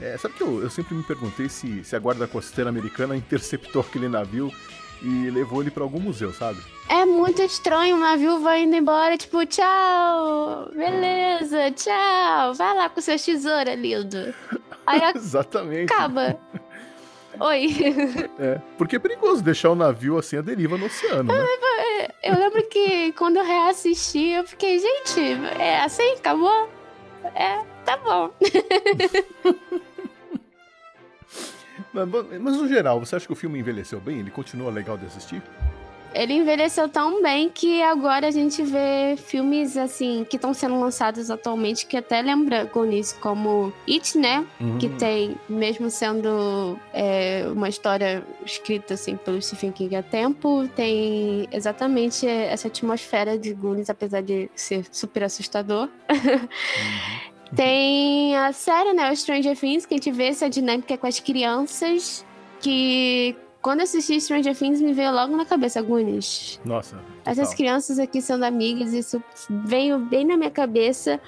É, sabe que eu, eu, sempre me perguntei se, se a guarda costeira americana interceptou aquele navio e levou ele para algum museu, sabe? É muito estranho, o navio vai indo embora, tipo, tchau, beleza, tchau, vai lá com seu tesoura, lindo. Aí Exatamente. acaba. Oi. É, porque é perigoso deixar o navio assim a deriva no oceano, né? Eu lembro que quando eu reassisti, eu fiquei, gente, é assim? Acabou? É, tá bom. mas, mas no geral, você acha que o filme envelheceu bem? Ele continua legal de assistir? Ele envelheceu tão bem que agora a gente vê filmes assim que estão sendo lançados atualmente que até lembra Goonies, como It, né? Uhum. Que tem, mesmo sendo é, uma história escrita assim pelo Stephen King há tempo, tem exatamente essa atmosfera de Goonies, apesar de ser super assustador. Uhum. Tem a série, né? O Stranger Things, que a gente vê essa dinâmica com as crianças. Que quando assisti Stranger Things me veio logo na cabeça Goonies. Nossa. Essas total. crianças aqui sendo amigas, isso veio bem na minha cabeça.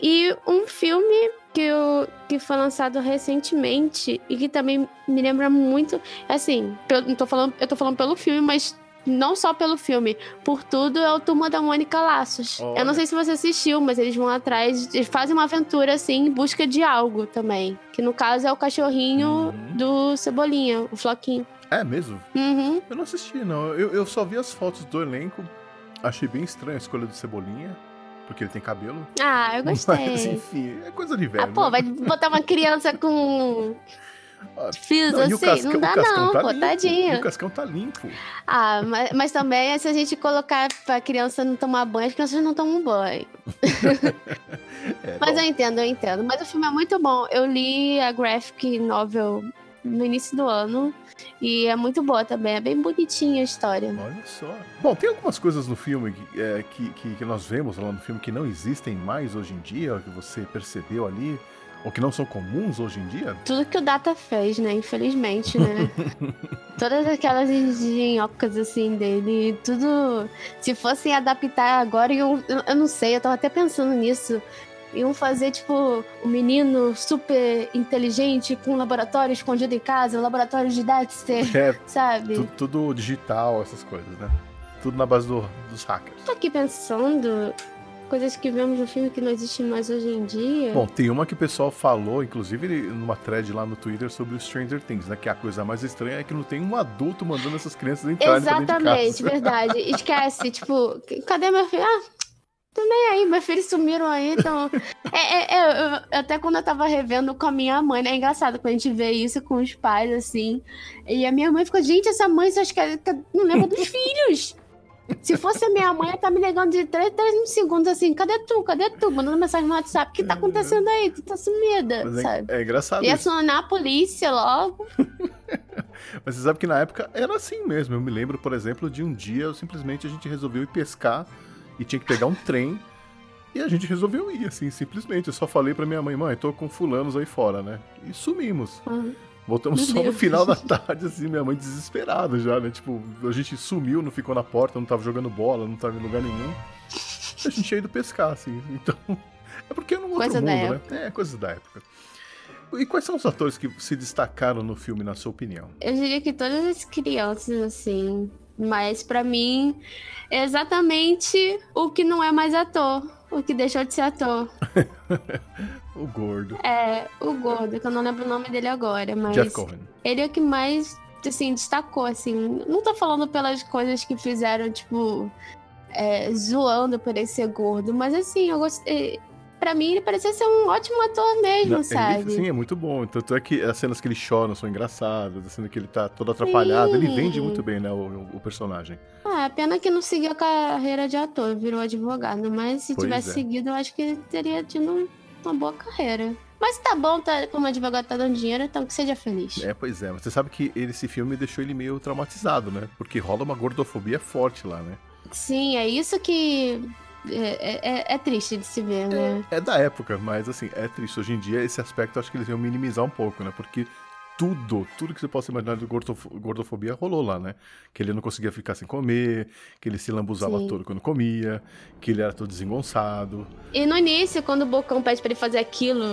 E um filme que, eu, que foi lançado recentemente e que também me lembra muito. Assim, eu, tô falando, eu tô falando pelo filme, mas não só pelo filme. Por tudo é o Turma da Mônica Laços. Olha. Eu não sei se você assistiu, mas eles vão atrás, eles fazem uma aventura assim em busca de algo também. Que no caso é o cachorrinho Uhum. do Cebolinha, o Floquinho. É mesmo? Uhum. Eu não assisti, não. Eu, eu só vi as fotos do elenco. Achei bem estranha a escolha do Cebolinha, porque ele tem cabelo. Ah, eu gostei. Mas, enfim, é coisa de velho. Ah, pô, né? vai botar uma criança com Ah, fios Não, o assim? Cascão, não dá não, tá pô, limpo. Tadinho. o Cascão tá limpo. Ah, mas, mas também se a gente colocar pra criança não tomar banho, as crianças não tomam banho. É, Mas bom, eu entendo, eu entendo. Mas o filme é muito bom. Eu li a graphic novel no início do ano e é muito boa também. É bem bonitinha a história. Olha só. Bom, tem algumas coisas no filme que, é, que, que, que nós vemos lá no filme que não existem mais hoje em dia, que você percebeu ali, ou que não são comuns hoje em dia. Tudo que o Data fez, né? Infelizmente, né? Todas aquelas engenhocas assim dele, tudo. Se fossem adaptar agora, eu, eu, eu não sei, eu tava até pensando nisso. Iam fazer, tipo, um menino super inteligente com um laboratório escondido em casa, um laboratório de Dexter, É, sabe? tu- tudo digital, essas coisas, né? Tudo na base do- dos hackers. Tô aqui pensando coisas que vemos no filme que não existem mais hoje em dia. Bom, tem uma que o pessoal falou, inclusive numa thread lá no Twitter sobre o Stranger Things, né? Que a coisa mais estranha é que não tem um adulto mandando essas crianças entrarem Exatamente, verdade. Esquece, tipo, cadê meu filho? Ah, nem aí, meus filhos sumiram aí, então. É, é, é, eu- até quando eu tava revendo com a minha mãe, né? É engraçado quando a gente vê isso com os pais, assim. E a minha mãe ficou, gente, essa mãe só esquece, que não lembra dos filhos. Se fosse a minha mãe, ela tá me ligando de 3, 3 segundos assim, cadê tu? Cadê tu? Mandando mensagem no WhatsApp, o que tá acontecendo aí? Tu tá sumida, Mas sabe? é, é engraçado Ia acionar a polícia logo. Mas você sabe que na época era assim mesmo. Eu me lembro, por exemplo, de um dia eu, simplesmente a gente resolveu ir pescar e tinha que pegar um trem. E a gente resolveu ir, assim, simplesmente. Eu só falei pra minha mãe, mãe, tô com fulanos aí fora, né? E sumimos. Uhum. Voltamos Meu só no Deus. final da tarde, assim, minha mãe desesperada já, né? Tipo, a gente sumiu, não ficou na porta, não tava jogando bola, não tava em lugar nenhum. A gente tinha ido pescar, assim. Então, é porque é num outro Coisa da mundo, né? É, coisas da época. E quais são os atores que se destacaram no filme, na sua opinião? Eu diria que todas as crianças, assim. Mas pra mim, é exatamente o que não é mais ator. O que deixou de ser ator. O gordo. É o gordo, que eu não lembro o nome dele agora, mas. Jeff Cohen. Ele é o que mais, assim, destacou, assim. Não tô falando pelas coisas que fizeram, tipo. é, zoando por ele ser gordo, mas assim, eu gostei. Pra mim, ele parecia ser um ótimo ator mesmo, Não, sabe? Ele, sim, é muito bom. Tanto é que as cenas que ele chora são engraçadas, as cenas que ele tá todo atrapalhado. Ele Sim. vende muito bem, né, o, o personagem. Ah, pena que não seguiu a carreira de ator, virou advogado. Mas se Pois tivesse é. seguido, eu acho que ele teria tido um- uma boa carreira. Mas tá bom, tá, como advogado tá dando dinheiro, então que seja feliz. É, pois é. Mas você sabe que ele- esse filme deixou ele meio traumatizado, né? Porque rola uma gordofobia forte lá, né? Sim, é isso que é, é- é triste de se ver, né? É da época, mas assim, é triste. Hoje em dia, esse aspecto acho que eles iam minimizar um pouco, né? Porque tudo, tudo que você possa imaginar de gordof- gordofobia rolou lá, né? Que ele não conseguia ficar sem comer, que ele se lambuzava Sim. todo quando comia, que ele era todo desengonçado. E no início, quando o Bocão pede pra ele fazer aquilo,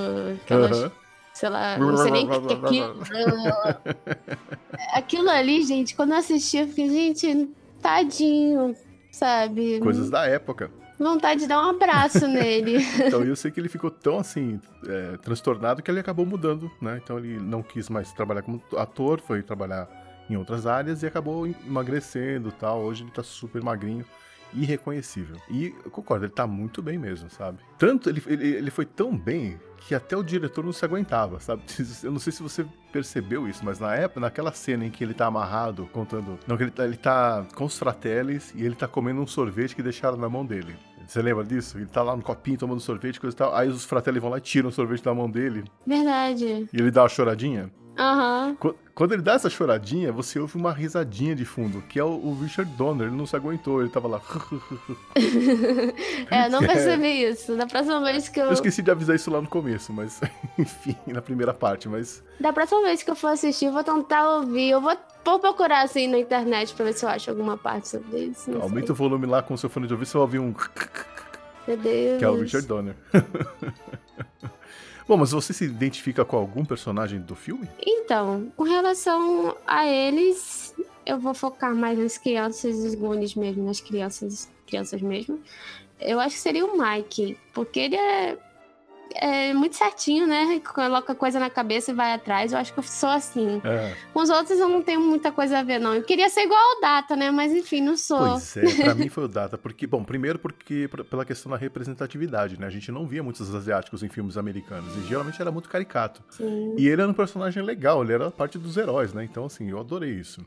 aquelas, sei lá, não sei nem o que que é aquilo. aquilo ali, gente, quando eu assisti, eu fiquei, gente, tadinho, sabe? Coisas da época. Vontade de dar um abraço nele. Então eu sei que ele ficou tão assim, é, transtornado que ele acabou mudando, né? Então ele não quis mais trabalhar como ator, foi trabalhar em outras áreas e acabou emagrecendo tal. Hoje ele tá super magrinho irreconhecível. E eu concordo, ele tá muito bem mesmo, sabe? Tanto, ele, ele, ele foi tão bem que até o diretor não se aguentava, sabe? Eu não sei se você percebeu isso, mas na época, naquela cena em que ele tá amarrado, contando. Não, que ele tá, ele tá com os fratellis e ele tá comendo um sorvete que deixaram na mão dele. Você lembra disso? Ele tá lá no copinho tomando sorvete, coisa e tal. Aí os fratelli vão lá e tiram o sorvete da mão dele. Verdade. E ele dá uma choradinha. Aham. Qu- Quando ele dá essa choradinha, você ouve uma risadinha de fundo, que é o, Richard Donner. Ele não se aguentou, ele tava lá. É, eu não percebi isso. Da próxima vez que eu. Eu esqueci de avisar isso lá no começo, mas enfim, na primeira parte, mas Da próxima vez que eu for assistir, eu vou tentar ouvir. Eu vou, vou procurar assim na internet pra ver se eu acho alguma parte sobre isso. Não aumenta sei. o volume lá com o seu fone de ouvido, você vai ouvir um Meu Deus. que é o Richard Donner. Bom, mas você se identifica com algum personagem do filme? Então, com relação a eles, eu vou focar mais nas crianças dos Goonies mesmo, nas crianças, crianças mesmo. Eu acho que seria o Mike, porque ele é, é muito certinho, né? Coloca coisa na cabeça e vai atrás. Eu acho que eu sou assim. É. Com os outros eu não tenho muita coisa a ver, não. Eu queria ser igual ao Data, né? Mas enfim, não sou. Pois é, pra mim foi o Data, porque, bom, primeiro porque pela questão da representatividade, né? A gente não via muitos asiáticos em filmes americanos, e geralmente era muito caricato. Sim. E ele era um personagem legal, ele era parte dos heróis, né? Então, assim, eu adorei isso.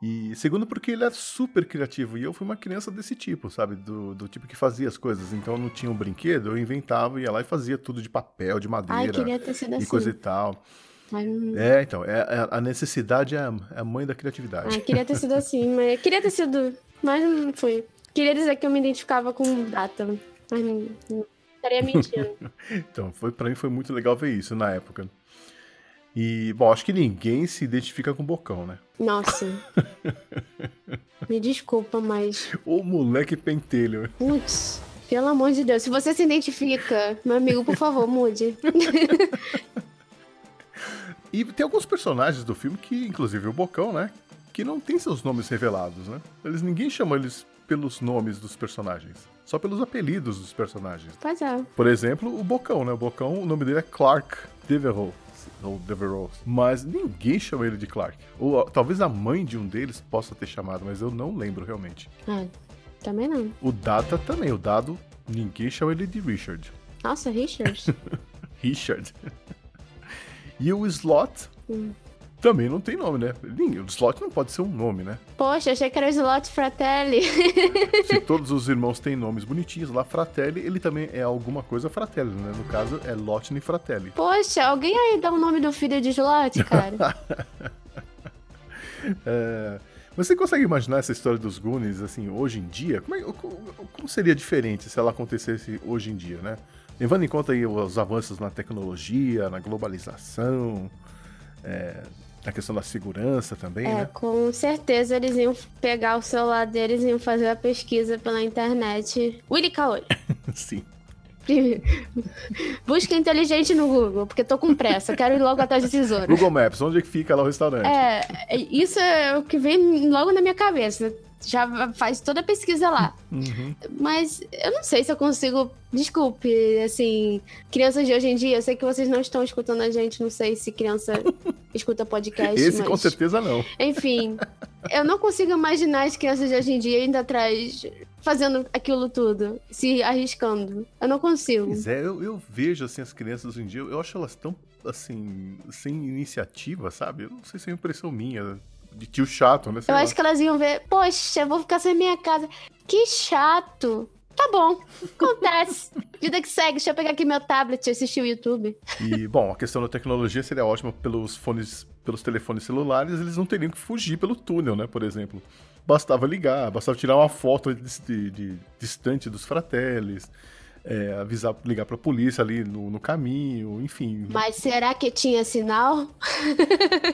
E segundo, porque ele era super criativo. E eu fui uma criança desse tipo, sabe? Do, do tipo que fazia as coisas. Então eu não tinha um brinquedo, eu inventava, ia lá e fazia tudo de papel, de Ai, madeira queria ter sido e assim. coisa e tal. Não- É, então, é, é- a necessidade é a, é a mãe da criatividade. Ai, queria ter sido assim, mas queria ter sido. Mas não fui. Queria dizer que eu me identificava com Data. Mas não. não. Estaria mentindo. Então, foi, pra mim foi muito legal ver isso na época. E, bom, acho que ninguém se identifica com o Bocão, né? Nossa. Me desculpa, mas. O moleque pentelho. Putz, pelo amor de Deus. Se você se identifica, meu amigo, por favor, mude. E tem alguns personagens do filme que, inclusive o Bocão, né? Que não tem seus nomes revelados, né? Eles ninguém chama eles pelos nomes dos personagens, só pelos apelidos dos personagens. Pois é. Por exemplo, o Bocão, né? O Bocão, o nome dele é Clark Devereux. Ou Devereux. Mas ninguém chama ele de Clark. Ou talvez a mãe de um deles possa ter chamado, mas eu não lembro realmente. É, também não. O Data também, o Dado, ninguém chama ele de Richard. Nossa, Richard. Richard. e o Slot Hum. Também não tem nome, né? O Slot não pode ser um nome, né? Poxa, achei que era o Slot Fratelli. Se todos os irmãos têm nomes bonitinhos lá, Fratelli, ele também é alguma coisa Fratelli, né? No caso, é Lotne Fratelli. Poxa, alguém aí dá o nome do filho de Slot, cara? É, você consegue imaginar essa história dos Goonies, assim, hoje em dia? Como, é- co- como seria diferente se ela acontecesse hoje em dia, né? Levando em conta aí os avanços na tecnologia, na globalização, é, na questão da segurança também, É, né? com certeza eles iam pegar o celular deles e iam fazer a pesquisa pela internet. Willy Caolho. Sim. Busca inteligente no Google, porque tô com pressa, quero ir logo atrás do tesouro. Google Maps, onde é que fica lá o restaurante? É, é, isso é o que vem logo na minha cabeça. Já faz toda a pesquisa lá. Uhum. Mas eu não sei se eu consigo. Desculpe, assim, crianças de hoje em dia, eu sei que vocês não estão escutando a gente, não sei se criança escuta podcast. Esse mas... com certeza não. Enfim, eu não consigo imaginar as crianças de hoje em dia indo atrás, fazendo aquilo tudo, se arriscando. Eu não consigo. Pois é, eu, eu vejo assim as crianças hoje em dia, eu acho elas tão assim, sem iniciativa, sabe? Eu não sei se é impressão minha, de tio chato, né? Sei Eu lá. acho que elas iam ver, poxa, vou ficar sem minha casa. Que chato. Tá bom, acontece. Vida que segue, deixa eu pegar aqui meu tablet e assistir o YouTube. E, bom, a questão da tecnologia seria ótima pelos fones, pelos telefones celulares, eles não teriam que fugir pelo túnel, né, por exemplo. Bastava ligar, bastava tirar uma foto de, de- de- distante dos fratellis, é, avisar, ligar pra polícia ali no, no caminho, enfim. Mas será que tinha sinal?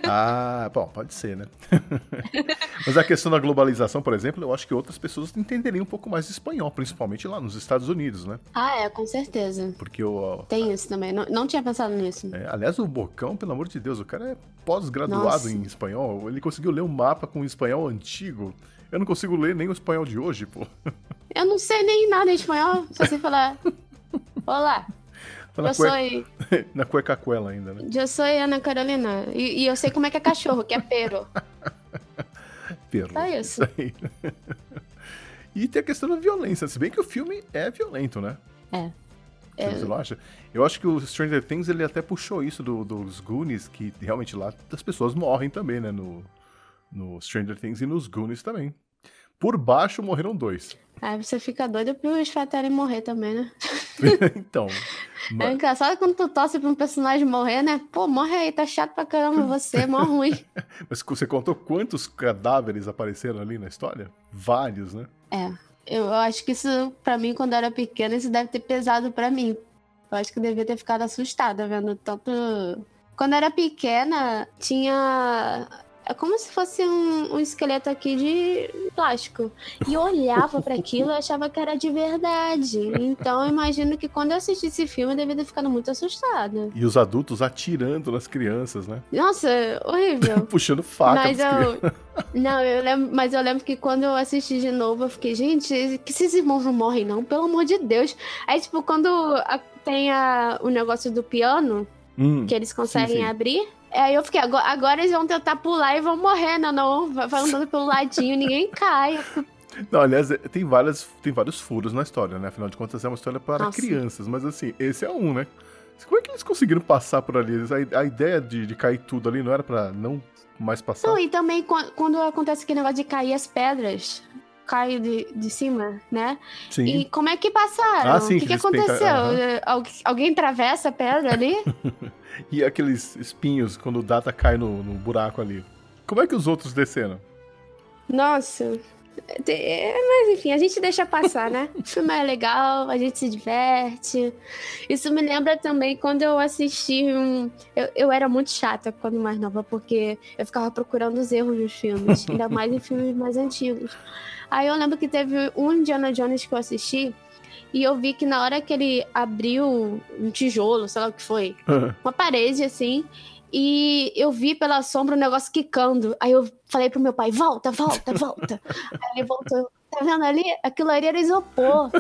Ah, bom, pode ser, né? Mas a questão da globalização, por exemplo, eu acho que outras pessoas entenderiam um pouco mais de espanhol, principalmente lá nos Estados Unidos, né? Ah, é, com certeza. Porque o. Tem isso também. Não, não tinha pensado nisso. é, aliás, o Bocão, pelo amor de Deus, o cara é pós-graduado em espanhol. Ele conseguiu ler um mapa com espanhol antigo. Eu não consigo ler nem o espanhol de hoje, pô. Eu não sei nem nada em espanhol, só sei falar. Olá, Tá na, eu cueca, sou, na cuecacuela ainda, né? eu sou Ana Carolina. E, e eu sei como é que é cachorro, que é pero. Perro. Só isso. aí. E tem a questão da violência, se bem que o filme é violento, né? É. Você não acha? Eu acho que o Stranger Things ele até puxou isso do, dos Goonies, que realmente lá as pessoas morrem também, né? No, no Stranger Things e nos Goonies também. Por baixo morreram dois. Aí você fica doido pros Fratelli morrer também, né? então. É mas- engraçado quando tu torce pra um personagem morrer, né? Pô, morre aí, tá chato pra caramba você, mó ruim. Mas você contou quantos cadáveres apareceram ali na história? Vários, né? É, eu acho que isso, pra mim, quando eu era pequena, isso deve ter pesado pra mim. Eu acho que eu devia ter ficado assustada vendo tanto. Quando eu era pequena, tinha. É como se fosse um, um esqueleto aqui de plástico. E eu olhava pra aquilo e achava que era de verdade. Então eu imagino que quando eu assisti esse filme, eu devia ter ficado muito assustada. E os adultos atirando nas crianças, né? Nossa, horrível. Puxando faca Mas crianças. eu. Não, eu lembro, mas eu lembro que quando eu assisti de novo, eu fiquei, gente, que esses irmãos não morrem, não, pelo amor de Deus. Aí, tipo, quando a- tem a- o negócio do piano, Hum, que eles conseguem sim. abrir. Aí eu fiquei, agora, agora eles vão tentar pular e vão morrer, não, não. Vai andando pelo ladinho, ninguém cai. Não, aliás, é- tem, várias, tem vários furos na história, né? Afinal de contas, é uma história para Nossa. crianças. Mas assim, esse é um, né? Como é que eles conseguiram passar por ali? A, a ideia de, de cair tudo ali não era pra não mais passar? Não, e também quan- quando acontece aquele negócio de cair as pedras, cai de, de cima, né? Sim. E como é que passaram? Ah, sim, o que, que aconteceu? Eh, Algu- Alguém atravessa a pedra ali? E aqueles espinhos quando o Data cai no, no buraco ali. Como é que os outros desceram? Nossa. É, mas enfim, a gente deixa passar, né? O filme é legal, a gente se diverte. Isso me lembra também quando eu assisti um. Eu, eu era muito chata quando mais nova, porque eu ficava procurando os erros nos filmes, ainda mais em filmes mais antigos. Aí eu lembro que teve um Indiana Jones que eu assisti, e eu vi que na hora que ele abriu um tijolo, sei lá o que foi, uma parede assim. E eu vi pela sombra o negócio quicando. Aí eu falei pro meu pai: volta, volta, volta. Aí ele voltou. Tá vendo ali? Aquilo ali era isopor.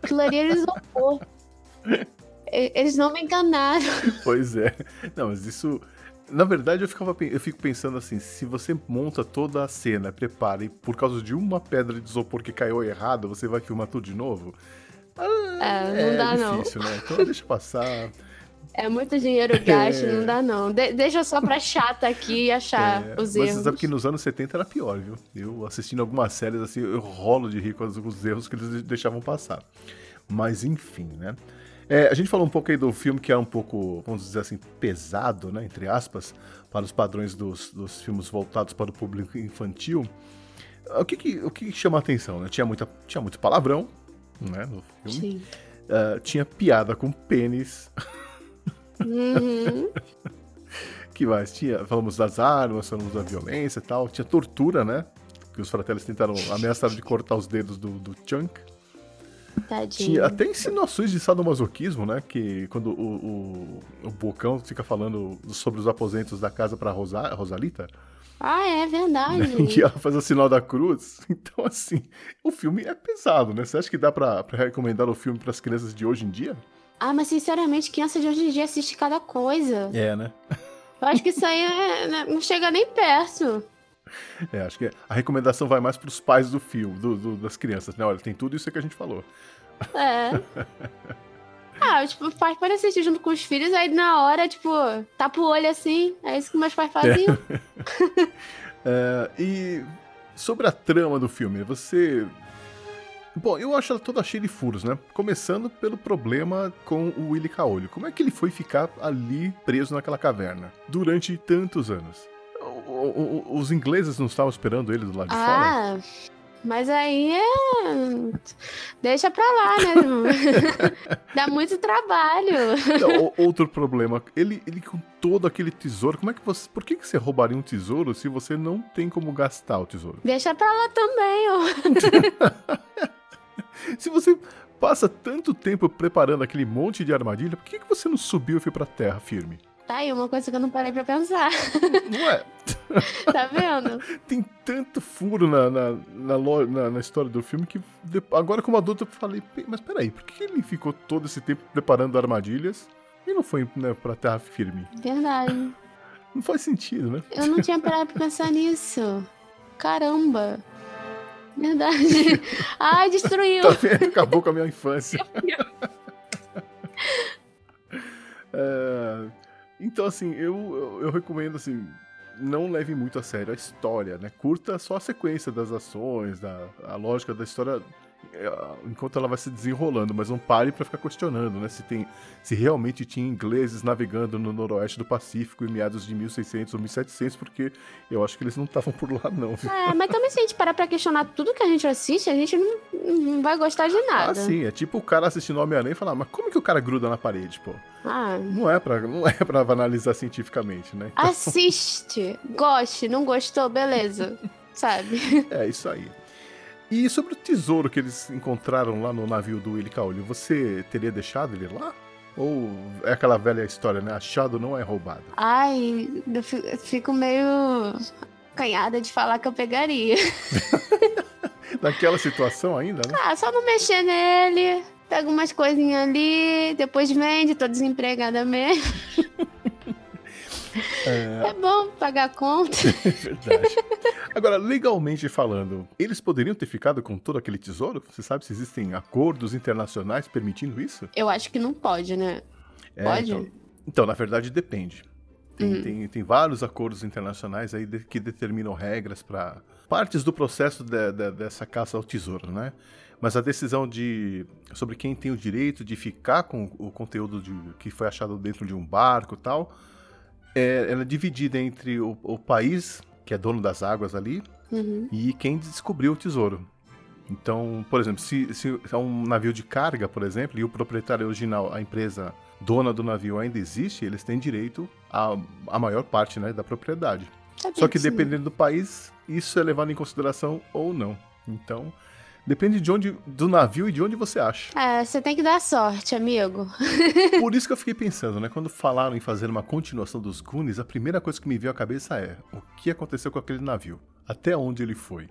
Aquilo ali era isopor. Eles não me enganaram. Pois é. Não, mas isso. Na verdade, eu, ficava, eu fico pensando assim: se você monta toda a cena, prepara, e por causa de uma pedra de isopor que caiu errado, você vai filmar tudo de novo? Ah, É, não dá, não. difícil, né? Então deixa passar. É muito dinheiro gasto, não dá não. De- deixa só pra chata aqui achar É, os mas você erros. sabe que nos anos 70 era pior, viu? Eu assistindo algumas séries assim, eu rolo de rir com os erros que eles deixavam passar. Mas enfim, né? É, a gente falou um pouco aí do filme que é um pouco, vamos dizer assim, pesado, né? Entre aspas, para os padrões dos, dos filmes voltados para o público infantil. O que, que- o que chama a atenção, né? Tinha, muita, tinha muito palavrão, né? No filme. Sim. Ah, tinha piada com pênis. Uhum. que mais? Tinha, falamos das armas, falamos da violência e tal. Tinha tortura, né? Que os fratelli tentaram, ameaçaram de cortar os dedos do, do Chunk. Tadinho. Tinha até insinuações de sadomasoquismo, né? Que quando o, o, o Bocão fica falando sobre os aposentos da casa pra Rosa, Rosalita, Ah, é verdade. e ela faz o sinal da cruz. Então, assim, o filme é pesado, né? Você acha que dá pra, pra recomendar o filme pras crianças de hoje em dia? Ah, mas sinceramente, criança de hoje em dia assiste cada coisa. É, né? Eu acho que isso aí é- né, não chega nem perto. É, acho que a recomendação vai mais pros pais do filme, do- do- das crianças, né? Olha, tem tudo isso que a gente falou. É. Ah, tipo, os pais podem assistir junto com os filhos, aí na hora, tipo, tapa o olho assim. É isso que meus pais faziam. É, e sobre a trama do filme, você. Bom, eu acho ela toda cheia de furos, né? Começando pelo problema com o Willy Caolho. Como é que ele foi ficar ali preso naquela caverna durante tantos anos? O- o- o- os ingleses não estavam esperando ele do lado de fora? ah, mas aí é. Deixa pra lá, né? Dá muito trabalho. Não, outro problema, ele, ele com todo aquele tesouro, como é que você. Por que, que você roubaria um tesouro se você não tem como gastar o tesouro? Deixa pra lá também, ó. Se você passa tanto tempo preparando aquele monte de armadilha, por que, que você não subiu e foi pra terra firme? Tá aí uma coisa que eu não parei pra pensar. Não é? Tá vendo? Tem tanto furo na, na, na, na- na história do filme que agora, como adulto, eu falei, "Pe- mas peraí, por que ele ficou todo esse tempo preparando armadilhas e não foi né, pra terra firme? Verdade. Não faz sentido, né? Eu não tinha parado pra pensar nisso. Caramba. Verdade. Ai, destruiu. Tá vendo? Acabou com a minha infância. É, então, assim, eu, eu, eu recomendo, assim, não leve muito a sério a história, né? Curta só a sequência das ações, da, a lógica da história enquanto ela vai se desenrolando, mas não pare para ficar questionando, né? Se tem, se realmente tinha ingleses navegando no noroeste do Pacífico em meados de 1600 ou 1700, porque eu acho que eles não estavam por lá não. Viu? É, mas também se a gente parar para questionar tudo que a gente assiste, a gente não, não vai gostar de nada. Ah, sim, é tipo o cara assistindo Homem-Aranha e falar, mas como que o cara gruda na parede, pô? Ah. Não é para não é para analisar cientificamente, né? Então... Assiste, goste, não gostou, beleza. Sabe? É isso aí. E sobre o tesouro que eles encontraram lá no navio do Willy Caolho, você teria deixado ele lá? Ou é aquela velha história, né? Achado não é roubado. Ai, eu fico meio canhada de falar que eu pegaria. Naquela situação ainda, né? Ah, só não mexer nele, pega umas coisinhas ali, depois vende, tô desempregada mesmo. É... é bom pagar conta. É verdade. Agora, legalmente falando, eles poderiam ter ficado com todo aquele tesouro? Você sabe se existem acordos internacionais permitindo isso? Eu acho que não pode, né? É, pode? Então, então, na verdade, depende. Tem, uhum. tem, tem, vários acordos internacionais aí de, que determinam regras para partes do processo de, de, dessa caça ao tesouro, né? Mas a decisão de sobre quem tem o direito de ficar com o conteúdo de, que foi achado dentro de um barco e tal é, ela é dividida entre o, o, país, que é dono das águas ali, uhum. e quem descobriu o tesouro. Então, por exemplo, se, se é um navio de carga, por exemplo, e o proprietário original, a empresa dona do navio ainda existe, eles têm direito à, à maior parte né, da propriedade. É Só que dependendo do país, isso é levado em consideração ou não. Então, Depende de onde, do navio e de onde você acha. É, você tem que dar sorte, amigo. Por isso que eu fiquei pensando, né? Quando falaram em fazer uma continuação dos Goonies, a primeira coisa que me veio à cabeça é: o que aconteceu com aquele navio? Até onde ele foi?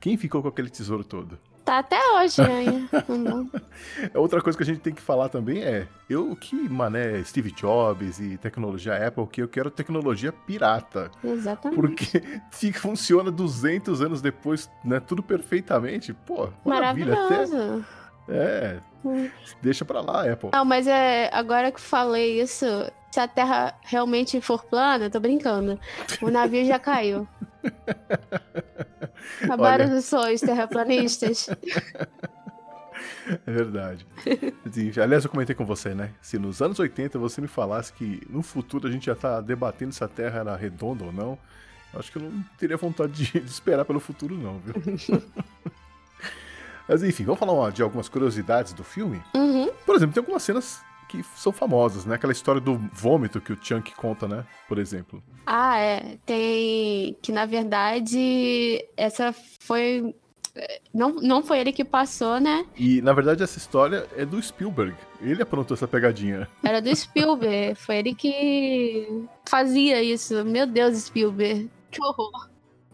Quem ficou com aquele tesouro todo? Tá até hoje né? Outra coisa que a gente tem que falar também é, eu que mané Steve Jobs e tecnologia Apple, que eu quero tecnologia pirata. Exatamente. Porque se funciona 200 anos depois, né, tudo perfeitamente, pô, maravilha. Maravilhoso. Até, é, hum. deixa pra lá, Apple. Não, mas é, agora que falei isso, se a Terra realmente for plana, tô brincando, o navio já caiu. Acabaram Olha... os sonhos terraplanistas. É verdade. aliás, eu comentei com você, né? Se nos anos 80 você me falasse que no futuro a gente já tá debatendo se a Terra era redonda ou não, eu acho que eu não teria vontade de, esperar pelo futuro, não, viu? Mas enfim, vamos falar de algumas curiosidades do filme? Uhum. Por exemplo, tem algumas cenas que são famosas, né? Aquela história do vômito que o Chunk conta, né? Por exemplo. Ah, é. Tem. Que na verdade, essa foi. Não, não foi ele que passou, né? E na verdade essa história é do Spielberg. Ele aprontou essa pegadinha. Era do Spielberg. foi ele que fazia isso. Meu Deus, Spielberg. Que horror.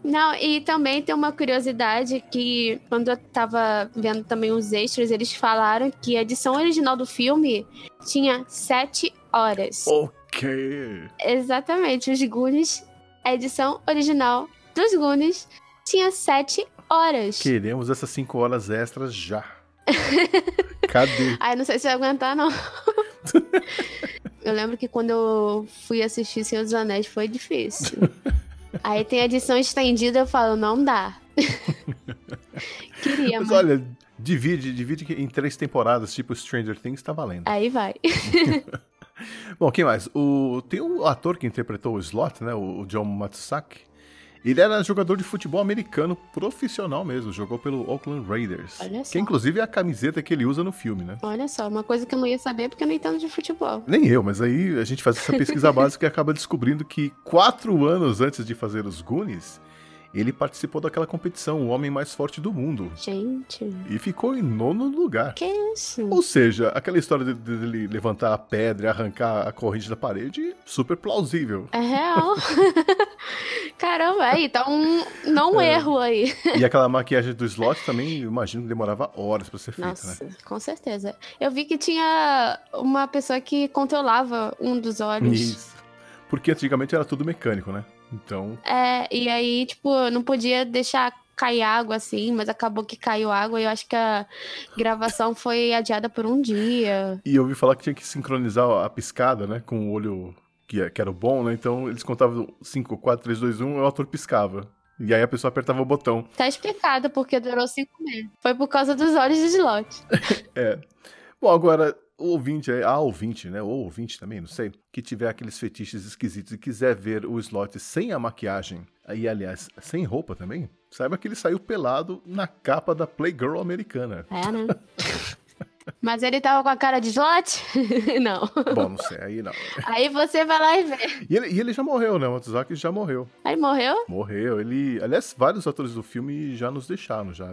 Não, e também tem uma curiosidade que quando eu tava vendo também os extras, eles falaram que a edição original do filme tinha sete horas. Ok. Exatamente, os Goonies, a edição original dos Goonies tinha sete horas. Queremos essas cinco horas extras já. Cadê? Ai, não sei se vai aguentar, não. eu lembro que quando eu fui assistir Senhor dos Anéis foi difícil. Aí tem a edição estendida, eu falo, não dá. Queria, mas... mas olha, divide, divide em três temporadas, tipo Stranger Things, tá valendo. Aí vai. Bom, quem mais? O, tem o ator que interpretou o Slot, né? O, o John Matsusaki. Ele era jogador de futebol americano profissional mesmo, jogou pelo Oakland Raiders. Olha só. Que inclusive é a camiseta que ele usa no filme, né? Olha só, uma coisa que eu não ia saber porque eu não entendo de futebol. Nem eu, mas aí a gente faz essa pesquisa básica e acaba descobrindo que quatro anos antes de fazer os Goonies, ele participou daquela competição, o homem mais forte do mundo. Gente. E ficou em nono lugar. Que isso? Ou seja, aquela história de, de, de levantar a pedra e arrancar a corrente da parede, super plausível. É real. Caramba, aí tá um não é. erro aí. E aquela maquiagem do slot também, imagino que demorava horas para ser feita, Nossa, né? com certeza. Eu vi que tinha uma pessoa que controlava um dos olhos. Isso. Porque antigamente era tudo mecânico, né? Então. É, e aí, tipo, não podia deixar cair água assim, mas acabou que caiu água e eu acho que a gravação foi adiada por um dia. E eu ouvi falar que tinha que sincronizar a piscada, né, com o olho que, é, que era o bom, né? Então eles contavam 5, 4, 3, 2, 1 e o ator piscava. E aí a pessoa apertava o botão. Tá explicado porque durou cinco meses. Foi por causa dos olhos de slot. é. Bom, agora, o ouvinte, a ouvinte, né? Ou ouvinte também, não sei, que tiver aqueles fetiches esquisitos e quiser ver o slot sem a maquiagem, e aliás, sem roupa também, saiba que ele saiu pelado na capa da Playgirl americana. É, né? Mas ele tava com a cara de slot? não. Bom, não sei, aí não. Aí você vai lá e vê. E ele, e ele já morreu, né? O Matsuzaki já morreu. Aí morreu? Morreu. Ele. Aliás, vários atores do filme já nos deixaram, já.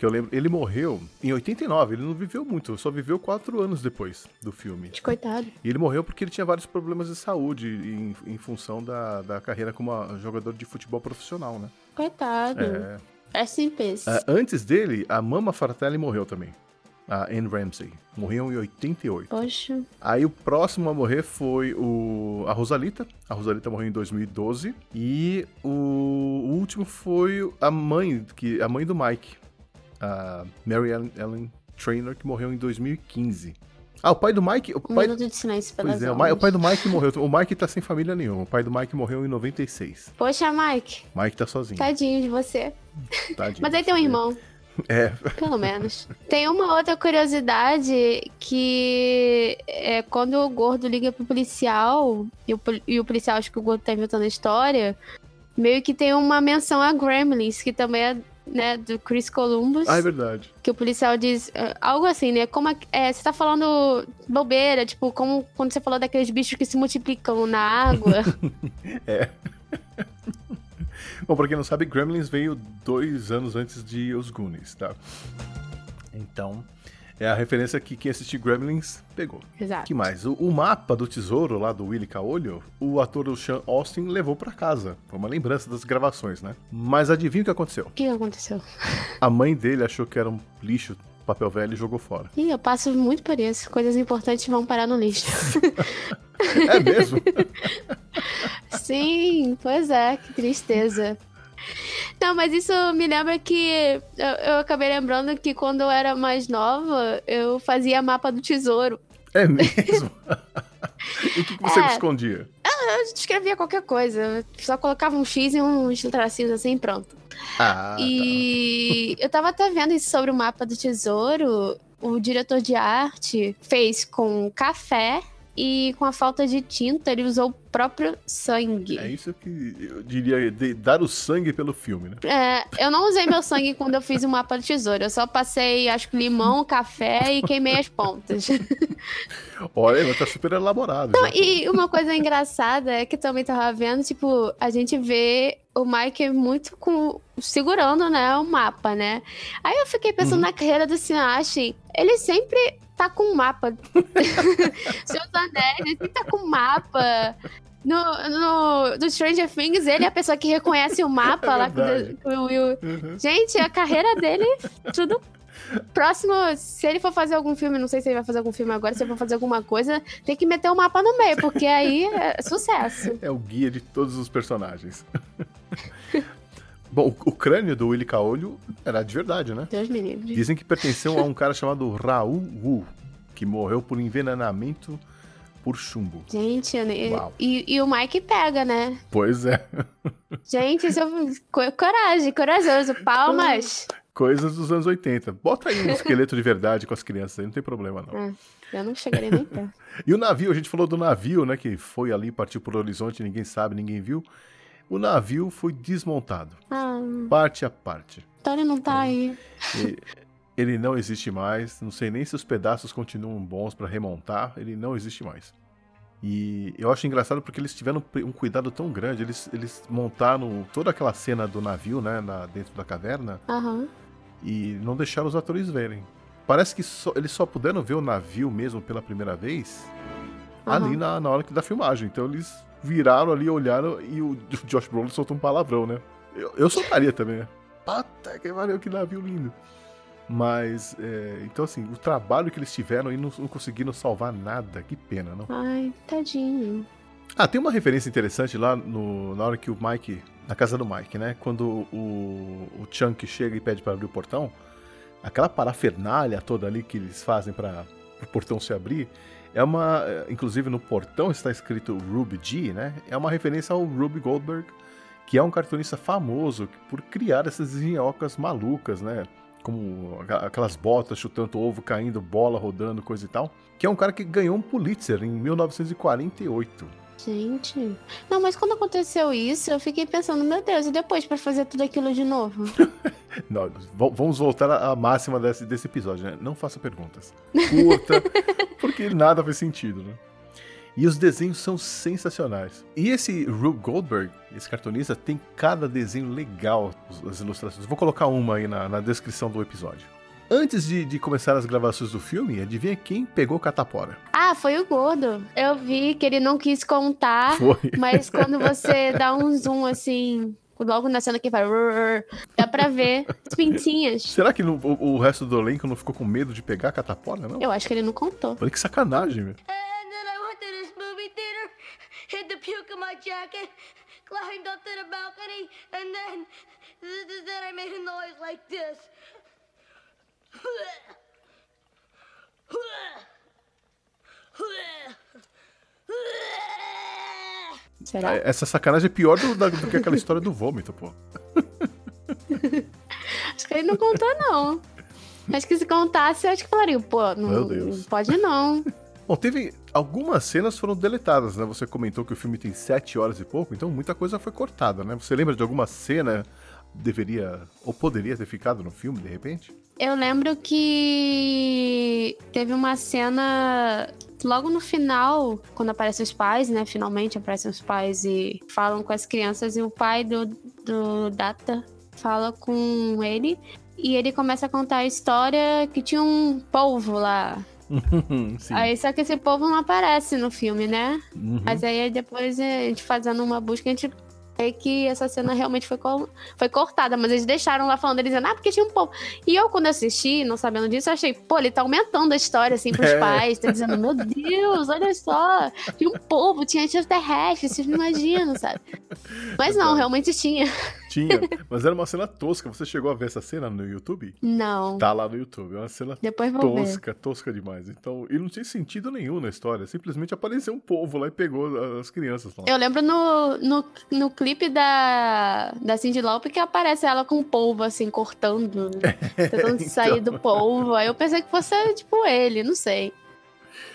Que eu lembro. Ele morreu em 89, ele não viveu muito, só viveu quatro anos depois do filme. Coitado. E ele morreu porque ele tinha vários problemas de saúde em, em função da, da carreira como jogador de futebol profissional, né? Coitado. É. É simples. Uh, antes dele, a Mama Fratelli morreu também a Anne Ramsey. Morreu em 88. Poxa. Aí o próximo a morrer foi o, a Rosalita. A Rosalita morreu em 2012. E o, o último foi a mãe, que, a mãe do Mike. A Mary Ellen, Trainer, que morreu em 2015. Ah, o pai do Mike. O pai... Minuto de silêncio pois é, o, o, pai do Mike morreu. O Mike tá sem família nenhuma. O pai do Mike morreu em 96. Poxa, Mike. Mike tá sozinho. Tadinho de você. Tadinho. Mas aí tem um irmão. É. Pelo menos. Tem uma outra curiosidade que é quando o gordo liga pro policial, e o, e o policial acha que o gordo tá inventando a história, meio que tem uma menção a Gremlins, que também é né, do Chris Columbus. Ah, é verdade. Que o policial diz uh, algo assim, né? Como é, você tá falando bobeira, tipo, como quando você falou daqueles bichos que se multiplicam na água. é. Bom, pra quem não sabe, Gremlins veio dois anos antes de Os Goonies, tá? Então, é a referência que quem assistiu Gremlins pegou. Exato. que mais? O, o, mapa do tesouro lá do Willy Caolho, o ator do Sean Austin levou para casa. Foi uma lembrança das gravações, né? Mas adivinha o que aconteceu? O que aconteceu? A mãe dele achou que era um lixo papel velho e jogou fora. Ih, eu passo muito por isso. Coisas importantes vão parar no lixo. é mesmo? Sim, pois é, que tristeza. Não, mas isso me lembra que eu, eu, acabei lembrando que quando eu era mais nova, eu fazia mapa do tesouro. É mesmo? e o que, que você é. escondia? Eu escrevia qualquer coisa. Só colocava um X e uns tracinhos assim pronto. Ah, e tá. eu tava até vendo isso sobre o mapa do tesouro. O diretor de arte fez com café e com a falta de tinta, ele usou próprio sangue. É isso que eu diria, dar o sangue pelo filme, né? É, eu não usei meu sangue quando eu fiz o mapa do tesouro. Eu só passei, acho que limão, café e queimei as pontas. Olha, mas tá super elaborado. Não, e uma coisa engraçada é que também tava vendo, tipo, a gente vê o Mike muito com, segurando, né, o mapa, né? Aí eu fiquei pensando uhum. na carreira do Sinach. Ele sempre tá com um mapa. Seus anéis, ele tá com um mapa. No, no, do Stranger Things, ele é a pessoa que reconhece o mapa é lá com o Will. Uhum. Gente, a carreira dele, tudo. Próximo, se ele for fazer algum filme, não sei se ele vai fazer algum filme agora, se ele for fazer alguma coisa, tem que meter o um mapa no meio, porque aí é sucesso. É o guia de todos os personagens. Bom, o, crânio do Willy Caolho era de verdade, né? Deus me livre. Dizem que pertenceu a um cara chamado Raul Wu, que morreu por envenenamento por chumbo. Gente, e, e, o Mike pega, né? Pois é. Gente, isso é coragem, corajoso. Palmas. Coisas dos anos 80. Bota aí um esqueleto de verdade com as crianças aí, não tem problema, não. É, eu não chegaria nem perto. e o navio, a gente falou do navio, né? Que foi ali, partiu por horizonte, ninguém sabe, ninguém viu o navio foi desmontado. Ah. Parte a parte. Então ele não tá aí. Ele não existe mais. Não sei nem se os pedaços continuam bons para remontar. Ele não existe mais. E eu acho engraçado porque eles tiveram um cuidado tão grande. Eles, eles montaram toda aquela cena do navio, né, na, dentro da caverna. Uhum. E não deixaram os atores verem. Parece que só, eles só puderam ver o navio mesmo pela primeira vez uhum. ali na, na hora da filmagem. Então eles viraram ali, olharam e o Josh Brolin soltou um palavrão, né? Eu, eu soltaria também, né? Pata, que valeu, que navio lindo. Mas, é, então assim, o trabalho que eles tiveram e não, não, conseguiram salvar nada. Que pena, não? Ai, tadinho. Ah, tem uma referência interessante lá no, na hora que o Mike. Na casa do Mike, né? Quando o, o Chunk chega e pede para abrir o portão, aquela parafernália toda ali que eles fazem para o portão se abrir, é uma. Inclusive no portão está escrito Ruby G, né? É uma referência ao Ruby Goldberg, que é um cartunista famoso por criar essas engenhocas malucas, né? Como aquelas botas chutando ovo, caindo, bola rodando, coisa e tal. Que é um cara que ganhou um Pulitzer em 1948. Gente. Não, mas quando aconteceu isso, eu fiquei pensando, meu Deus, e depois para fazer tudo aquilo de novo? Não, vamos voltar à máxima desse, desse episódio, né? Não faça perguntas. Curta, porque nada faz sentido, né? E os desenhos são sensacionais. E esse Rube Goldberg, esse cartunista, tem cada desenho legal, as ilustrações. Vou colocar uma aí na, na descrição do episódio. Antes de, de, começar as gravações do filme, adivinha quem pegou Catapora? Ah, foi o Gordo. Eu vi que ele não quis contar, foi. mas quando você dá um zoom assim, logo na cena que vai, dá pra ver as pintinhas. Será que no, o, o, resto do elenco não ficou com medo de pegar a Catapora, não? Eu acho que ele não contou. Olha que sacanagem, meu. Jacket, climbed up to the balcony, and then, then I made a noise like this. Será? Ah, essa sacanagem é pior do, do que aquela história do vômito, pô. Acho que ele não contou, não. Acho que se contasse, eu acho que falaria, pô, não, não pode não. Bom, teve. Algumas cenas foram deletadas, né? Você comentou que o filme tem sete horas e pouco, então muita coisa foi cortada, né? Você lembra de alguma cena deveria ou poderia ter ficado no filme, de repente? Eu lembro que teve uma cena logo no final, quando aparecem os pais, né? Finalmente aparecem os pais e falam com as crianças, e o pai do, do Data fala com ele. E ele começa a contar a história que tinha um polvo lá. aí só que esse povo não aparece no filme, né? Uhum. Mas aí depois a gente fazendo uma busca, a gente que essa cena realmente foi, foi cortada, mas eles deixaram lá falando, eles dizendo, ah, porque tinha um povo. E eu, quando assisti, não sabendo disso, eu achei, pô, ele tá aumentando a história, assim, pros é. pais, tá dizendo, meu Deus, olha só, tinha um povo, tinha extraterrestre, vocês não imaginam, sabe? Mas não, realmente tinha. Tinha, mas era uma cena tosca. Você chegou a ver essa cena no YouTube? Não. Tá lá no YouTube. É uma cena Depois vou tosca, ver. tosca demais. Então, e não tinha sentido nenhum na história. Simplesmente apareceu um povo lá e pegou as crianças. Lá. Eu lembro no, no, no clipe da, da Cindy Lauper que aparece ela com o polvo, assim, cortando, tentando então... sair do polvo. Aí eu pensei que fosse, tipo, ele, não sei.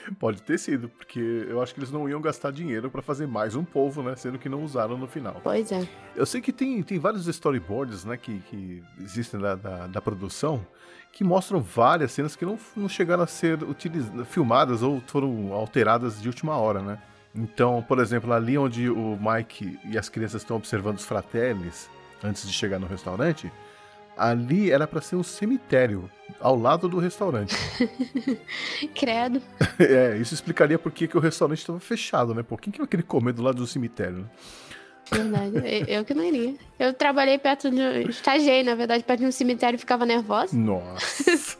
Pode ter sido, porque eu acho que eles não iam gastar dinheiro para fazer mais um povo, né? Sendo que não usaram no final. Pois é. Eu sei que tem, tem vários storyboards, né? Que, que existem da, da, da produção que mostram várias cenas que não, não chegaram a ser filmadas ou foram alteradas de última hora, né? Então, por exemplo, ali onde o Mike e as crianças estão observando os fratellis antes de chegar no restaurante, ali era para ser um cemitério ao lado do restaurante. Credo. É, isso explicaria por que, o restaurante estava fechado, né? Por quem que vai querer comer do lado do cemitério, né? Verdade, eu que não iria. Eu trabalhei perto de. Estagiei, na verdade, perto de um cemitério e ficava nervosa. Nossa.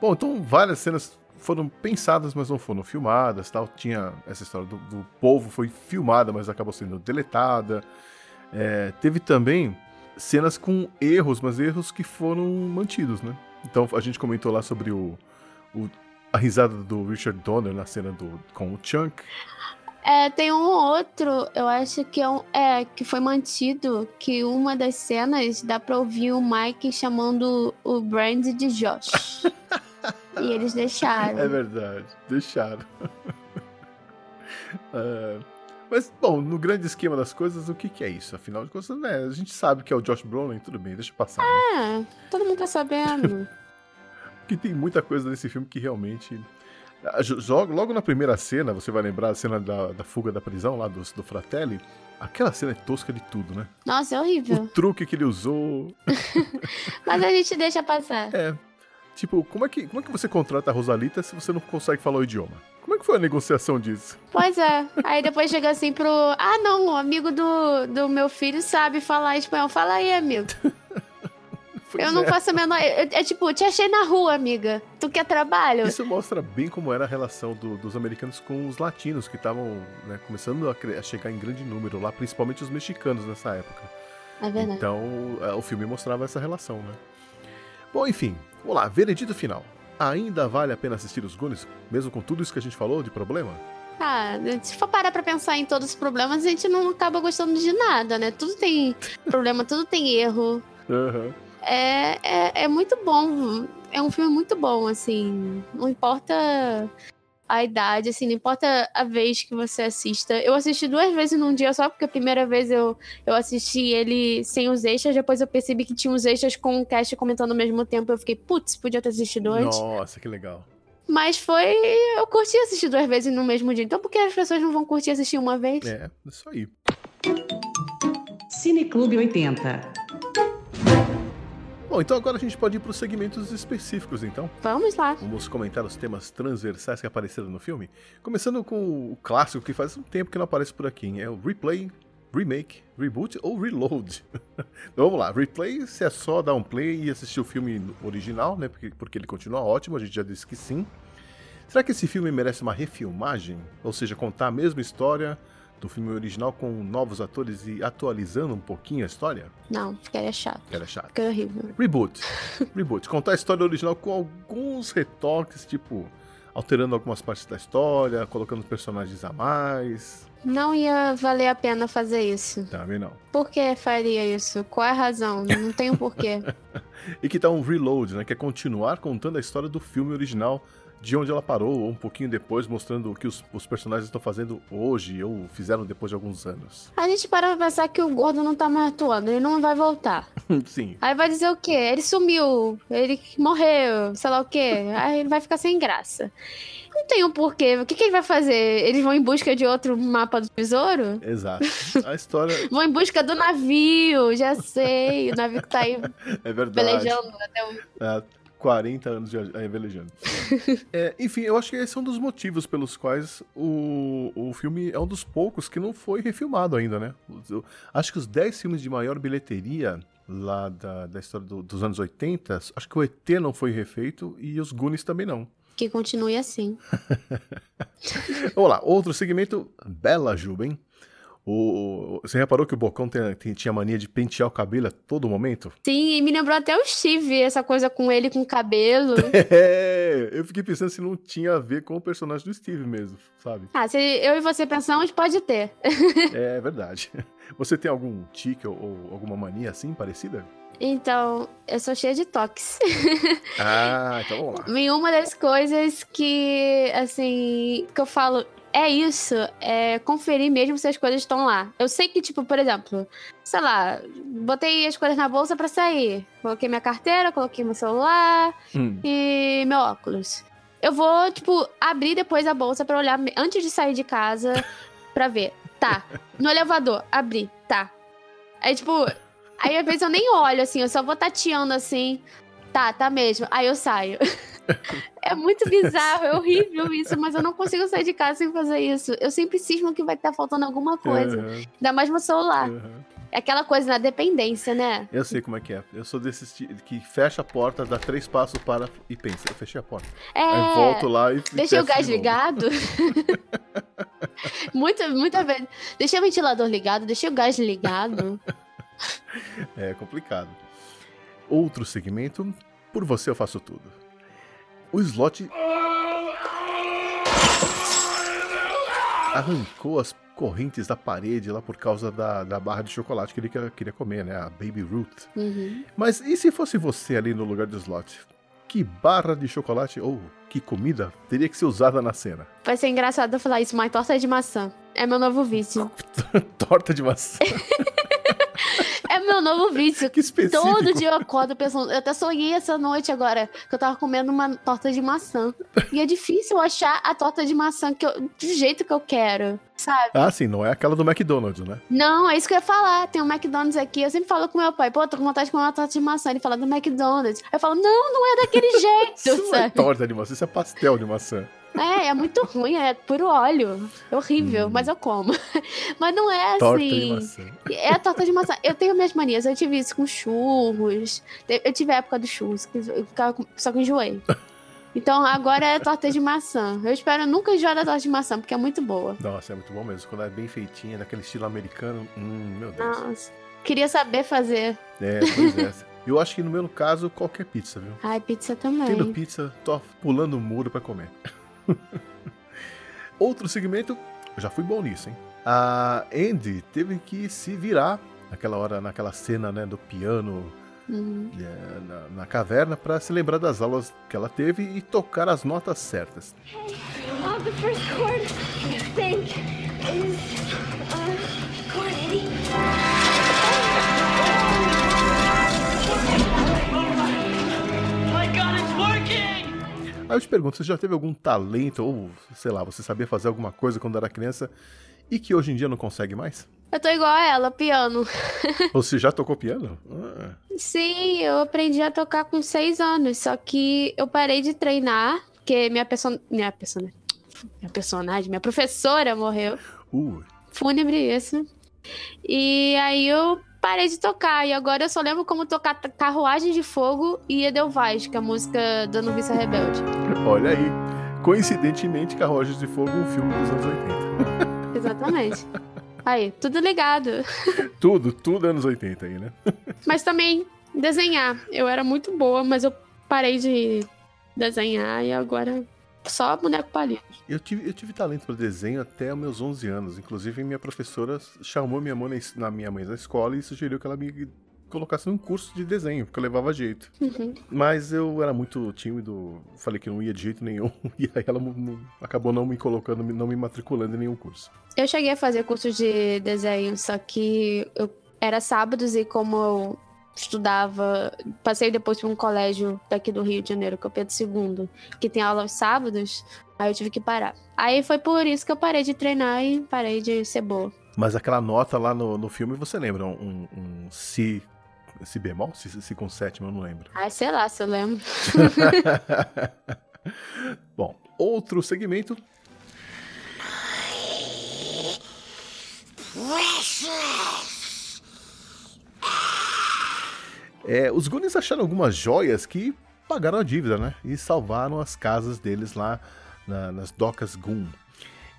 Bom, então várias cenas foram pensadas, mas não foram filmadas, tal. Tinha essa história do, do povo foi filmada, mas acabou sendo deletada. É, teve também cenas com erros, mas erros que foram mantidos, né? Então a gente comentou lá sobre o, o a risada do Richard Donner na cena do, com o Chunk. É, tem um outro, eu acho que é, um, é que foi mantido, que uma das cenas dá pra ouvir o Mike chamando o Brand de Josh. e eles deixaram. É verdade, deixaram. é, mas, bom, no grande esquema das coisas, o que, que é isso? Afinal de contas, né? A gente sabe que é o Josh Brolin, tudo bem, deixa passar. Né? É, todo mundo tá sabendo. que tem muita coisa nesse filme que realmente. Logo, logo na primeira cena, você vai lembrar a cena da, da fuga da prisão lá do, do Fratelli. Aquela cena é tosca de tudo, né? Nossa, é horrível. O truque que ele usou. Mas a gente deixa passar. É. Tipo, como é que, como é que você contrata a Rosalita se você não consegue falar o idioma? Como é que foi a negociação disso? Pois é. Aí depois chega assim pro. Ah, não, o amigo do, do meu filho sabe falar espanhol. Fala aí, amigo. eu não é. faço a menor. É, é, tipo, te achei na rua, amiga. Tu quer trabalho? Isso mostra bem como era a relação do, dos americanos com os latinos, que estavam né, começando a, a, chegar em grande número lá, principalmente os mexicanos nessa época. É verdade. Então, é, o filme mostrava essa relação, né? Bom, enfim, vamos lá, veredito final. Ainda vale a pena assistir os Goonies, mesmo com tudo isso que a gente falou de problema? Ah, se for parar pra pensar em todos os problemas, a gente não acaba gostando de nada, né? Tudo tem problema, tudo tem erro. Aham. É, é, é muito bom. É um filme muito bom, assim. Não importa a idade, assim, não importa a vez que você assista. Eu assisti duas vezes num dia só, porque a primeira vez eu, eu assisti ele sem os extras, depois eu percebi que tinha os extras com o cast comentando ao mesmo tempo. Eu fiquei, putz, podia ter assistido antes. Nossa, que legal. Mas foi. Eu curti assistir duas vezes no mesmo dia. Então por que as pessoas não vão curtir assistir uma vez? É, isso aí. Cineclube 80. Bom, então agora a gente pode ir para os segmentos específicos, então. Vamos lá. Vamos comentar os temas transversais que apareceram no filme. Começando com o clássico que faz um tempo que não aparece por aqui, hein? é o replay, remake, reboot ou reload. então vamos lá, replay se é só dar um play e assistir o filme original, né? Porque, porque ele continua ótimo, a gente já disse que sim. Será que esse filme merece uma refilmagem? Ou seja, contar a mesma história do filme original com novos atores e atualizando um pouquinho a história? Não, ficaria chato. Era chato. Ficaria horrível. Reboot. Reboot. Contar a história original com alguns retoques, tipo, alterando algumas partes da história, colocando personagens a mais. Não ia valer a pena fazer isso. Também não. Por que faria isso? Qual é a razão? Não tem um porquê. E que tá um reload, né? Que é continuar contando a história do filme original de onde ela parou, ou um pouquinho depois, mostrando o que os, os personagens estão fazendo hoje, ou fizeram depois de alguns anos. A gente para pra pensar que o gordo não tá mais atuando, ele não vai voltar. Sim. Aí vai dizer o quê? Ele sumiu, ele morreu, sei lá o quê. Aí ele vai ficar sem graça. Não tem um porquê. O que, que ele vai fazer? Eles vão em busca de outro mapa do tesouro? Exato. A história Vão em busca do navio, já sei. O navio que tá aí é verdade. pelejando até o. Há 40 anos de velejando. É, enfim, eu acho que esse é um dos motivos pelos quais o, o filme é um dos poucos que não foi refilmado ainda, né? Eu acho que os 10 filmes de maior bilheteria lá da, da história do- dos anos 80, acho que o ET não foi refeito e os Goonies também não. Que continue assim. Vamos lá, outro segmento, Bela Juba, hein? O, você reparou que o Bocão tem- tem- tinha mania de pentear o cabelo a todo momento? Sim, e me lembrou até o Steve, essa coisa com ele com cabelo. É, eu fiquei pensando se não tinha a ver com o personagem do Steve mesmo, sabe? Ah, se eu e você pensamos, pode ter. É verdade. Você tem algum tique ou, ou alguma mania assim parecida? Então, eu sou cheia de toques. Ah, então vamos lá. E uma das coisas que, assim, que eu falo, é isso, é conferir mesmo se as coisas estão lá. Eu sei que, tipo, por exemplo, sei lá, botei as coisas na bolsa pra sair. Coloquei minha carteira, coloquei meu celular Hum, e meu óculos. Eu vou, tipo, abrir depois a bolsa pra olhar antes de sair de casa pra ver. Tá. No elevador, abri, tá. Aí, tipo, aí às vezes eu nem olho assim, eu só vou tateando assim. Tá, tá mesmo. Aí eu saio. É muito bizarro, é horrível isso, mas eu não consigo sair de casa sem fazer isso. Eu sempre cismo que vai estar faltando alguma coisa. aham, Ainda mais meu celular. aham. É aquela coisa na dependência, né? Eu sei como é que é. Eu sou desses que fecha a porta, dá três passos para e pensa. Eu fechei a porta. É. Aí volto lá e Deixei o gás de ligado. muita, muita vez. Deixei o ventilador ligado, deixei o gás ligado. É complicado. Outro segmento, por você eu faço tudo. O slot arrancou as correntes da parede lá por causa da, da barra de chocolate que ele queria- comer, né? A Baby Ruth. Uhum. Mas e se fosse você ali no lugar do slot? Que barra de chocolate ou que comida teria que ser usada na cena? Vai ser engraçado eu falar isso, mas torta de maçã. É meu novo vício. Torta de maçã. É meu novo vício. Que específico. Todo dia eu acordo pensando. Eu até sonhei essa noite agora que eu tava comendo uma torta de maçã. E é difícil achar a torta de maçã que eu, do jeito que eu quero, sabe? Ah, sim, não é aquela do McDonald's, né? Não, é isso que eu ia falar. Tem um McDonald's aqui. Eu sempre falo com meu pai, pô, tô com vontade de comer uma torta de maçã. Ele fala do McDonald's. Eu falo, não, não é daquele jeito, Isso não é sabe? torta de maçã, isso é pastel de maçã. É, é muito ruim, é puro óleo. É horrível, mas eu como. Mas não é assim. Torta de maçã. É a torta de maçã. Eu tenho minhas manias. Eu tive isso com churros. Eu tive a época do churros, só que enjoei. Então agora é torta de maçã. Eu espero nunca enjoar da torta de maçã, porque é muito boa. Nossa, é muito bom mesmo. Quando é bem feitinha, daquele estilo americano. Hum, meu Deus. Nossa. Queria saber fazer. É, pois é. Eu acho que no meu caso, qualquer pizza, viu? Ai, pizza também. Tendo pizza, tô pulando o muro pra comer. Outro segmento, já fui bom nisso, hein? A Andy teve que se virar naquela hora, naquela cena, né, do piano uhum. é, na, na, caverna para se lembrar das aulas que ela teve e tocar as notas certas. Hey, Aí eu te pergunto, você já teve algum talento ou, sei lá, você sabia fazer alguma coisa quando era criança e que hoje em dia não consegue mais? Eu tô igual a ela, piano. Você já tocou piano? Ah, Sim, eu aprendi a tocar com seis anos, só que eu parei de treinar, porque minha person... minha minha personagem, minha professora morreu. uh, Fúnebre isso. E aí eu parei de tocar, e agora eu só lembro como tocar Carruagem de Fogo e Edelweiss, que é a música da Noviça Rebelde. olha aí. Coincidentemente, Carruagens de Fogo, um filme dos anos 80. Exatamente. Aí, tudo ligado. Tudo, tudo anos 80 aí, né? Mas também desenhar. Eu era muito boa, mas eu parei de desenhar e agora só boneco palito. Eu tive, eu tive talento para desenho até os meus 11 anos. Inclusive, minha professora chamou minha mãe na, minha mãe na escola e sugeriu que ela me colocasse num curso de desenho, porque eu levava jeito. Uhum. Mas eu era muito tímido, falei que não ia de jeito nenhum, e aí ela não- acabou não me colocando, não me matriculando em nenhum curso. Eu cheguei a fazer curso de desenho, só que eu era sábados e como eu estudava, passei depois para um colégio daqui do Rio de Janeiro, que é o Pedro II, que tem aula aos sábados, aí eu tive que parar. Aí foi por isso que eu parei de treinar e parei de ser boa. Mas aquela nota lá no, no filme, você lembra? Um, um si, si bemol? Si, si com sétima, eu não lembro. Ai, sei lá se eu lembro. Bom, outro segmento. É, os Goonies acharam algumas joias que pagaram a dívida, né? E salvaram as casas deles lá na- nas docas Goon.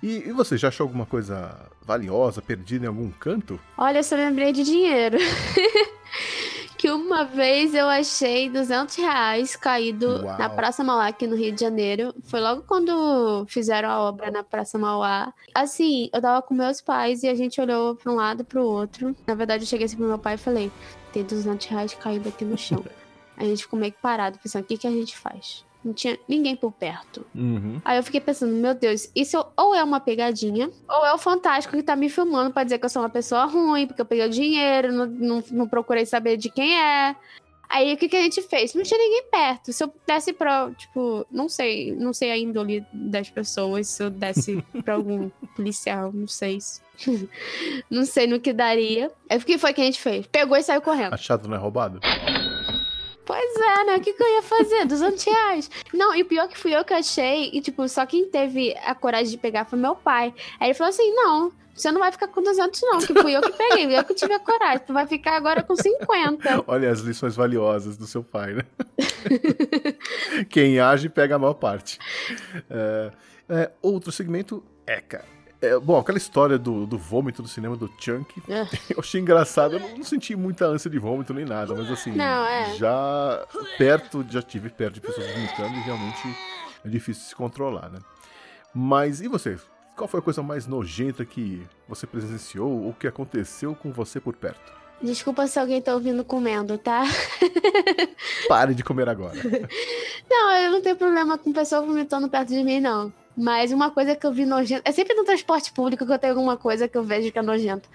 E, e você já achou alguma coisa valiosa, perdida em algum canto? Olha, eu só lembrei de dinheiro. que uma vez eu achei 200 reais caído Uau. na Praça Mauá, aqui no Rio de Janeiro. Foi logo quando fizeram a obra na Praça Mauá. Assim, eu tava com meus pais e a gente olhou pra um lado e pro outro. Na verdade, eu cheguei assim pro meu pai e falei: tem 200 reais caído aqui no chão. a gente ficou meio que parado, pensando: o que, que a gente faz? Não tinha ninguém por perto. Uhum. Aí eu fiquei pensando, meu Deus, isso ou é uma pegadinha, ou é o Fantástico que tá me filmando pra dizer que eu sou uma pessoa ruim, porque eu peguei o dinheiro, não, não, não procurei saber de quem é. Aí o que, que a gente fez? Não tinha ninguém perto. Se eu desse pra, tipo, não sei, não sei a índole das pessoas, se eu desse pra algum policial, não sei. se- não sei no que daria. Aí o que foi que a gente fez? Pegou e saiu correndo. Achado não é roubado? Pois é, né? O que, que eu ia fazer? 200 reais. Não, e o pior que fui eu que achei. E, tipo, só quem teve a coragem de pegar foi meu pai. Aí ele falou assim: não, você não vai ficar com 200, não. Que fui eu que peguei, eu que tive a coragem. Tu vai ficar agora com 50. Olha as lições valiosas do seu pai, né? Quem age pega a maior parte. É, é, outro segmento cara. é, bom, aquela história do, do vômito do cinema do Chunk, É. eu achei engraçado. Eu não, não senti muita ânsia de vômito nem nada, mas assim, Não, é. já perto, já tive perto de pessoas vomitando e realmente é difícil se controlar, né? Mas e você? Qual foi a coisa mais nojenta que você presenciou ou que aconteceu com você por perto? Desculpa se alguém tá ouvindo comendo, tá? Pare de comer agora. Não, eu não tenho problema com pessoa vomitando perto de mim, não. Mas uma coisa que eu vi nojenta. É sempre no transporte público que eu tenho alguma coisa que eu vejo que é nojenta.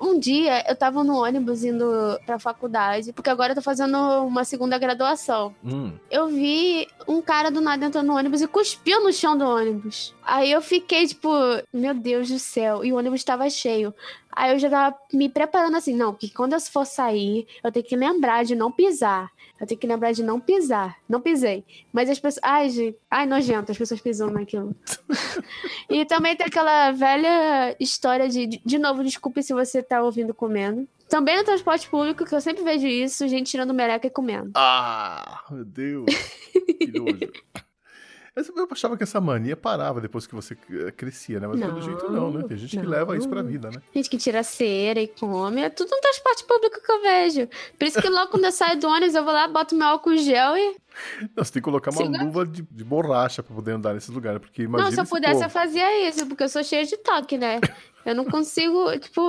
Um dia eu tava no ônibus indo pra faculdade, porque agora eu tô fazendo uma segunda graduação. Hum. Eu vi um cara do nada entrando no ônibus e cuspiu no chão do ônibus. Aí eu fiquei tipo, meu Deus do céu. E o ônibus tava cheio. Aí eu já tava me preparando assim, não, que quando eu for sair, eu tenho que lembrar de não pisar. Eu tenho que lembrar de não pisar. Não pisei. Mas as pessoas. Ai, gente. Ai, nojento, as pessoas pisando naquilo. e também tem aquela velha história de. De de novo, desculpe se você tá ouvindo comendo. Também no transporte público, que eu sempre vejo isso, gente tirando meleca e comendo. Ah, meu Deus. Que nojo. Mas eu achava que essa mania parava depois que você eh, crescia, né? Mas pelo Não, jeito não, né? Tem gente que não. leva isso pra vida, né? Gente que tira cera e come. É tudo um transporte público que eu vejo. Por isso que logo quando eu saio do ônibus, eu vou lá, boto meu álcool gel e. Não, você tem que colocar uma Siga. luva de, de borracha pra poder andar nesses lugares, porque imagina não, se eu esse pudesse, povo. eu fazia isso, porque eu sou cheia de toque, né? Eu não consigo, tipo.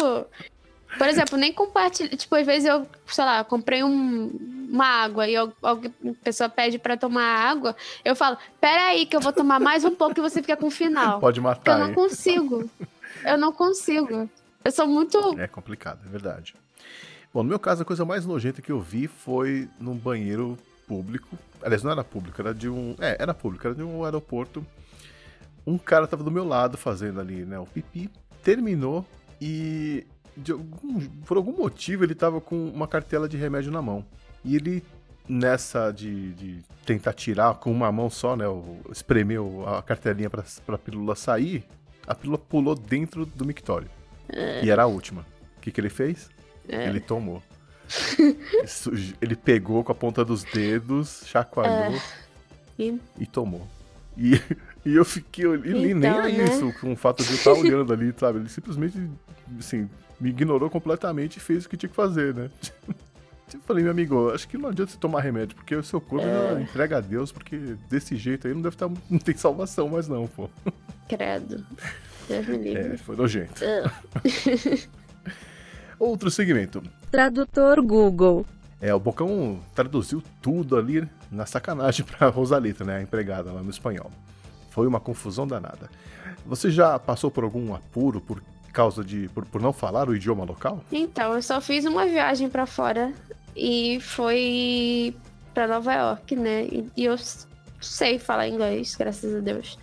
Por exemplo, nem compartilhar. Tipo, às vezes eu, sei lá, comprei um- uma água e alguém- a pessoa pede pra tomar água. Eu falo, peraí, que eu vou tomar mais um pouco e você fica com o final. Pode Porque eu matar, não consigo. Eu não consigo. Eu sou muito. É complicado, é verdade. Bom, no meu caso, a coisa mais nojenta que eu vi foi num banheiro público. Aliás, não era público, era de um. É, era público, era de um aeroporto. Um cara tava do meu lado fazendo ali, né, o pipi. Terminou e. de algum- por algum motivo ele tava com uma cartela de remédio na mão. E ele, nessa de, de tentar tirar com uma mão só, né, o, espremeu a cartelinha pra, pra pílula sair, a pílula pulou dentro do mictório. E era a última. O que, que ele fez? Ele tomou. Ele pegou com a ponta dos dedos, chacoalhou E- e tomou. E, e eu fiquei olhando, e nem Então, é né? isso, com o fato de eu estar olhando ali, sabe? Ele simplesmente, assim, me ignorou completamente e fez o que tinha que fazer, né? Eu falei, meu amigo, acho que não adianta você tomar remédio, porque o seu corpo É. já entrega a Deus, porque desse jeito aí não deve estar. Não tem salvação mais, não, pô. Credo. Deus me livre. É, foi nojento. Ah. Outro segmento. Tradutor Google. É, o Bocão traduziu tudo ali na sacanagem pra Rosalita, né? A empregada lá no espanhol. Foi uma confusão danada. Você já passou por algum apuro por causa de. por, por não falar o idioma local? Então, eu só fiz uma viagem pra fora e foi pra Nova York, né? E, eu sei falar inglês, graças a Deus.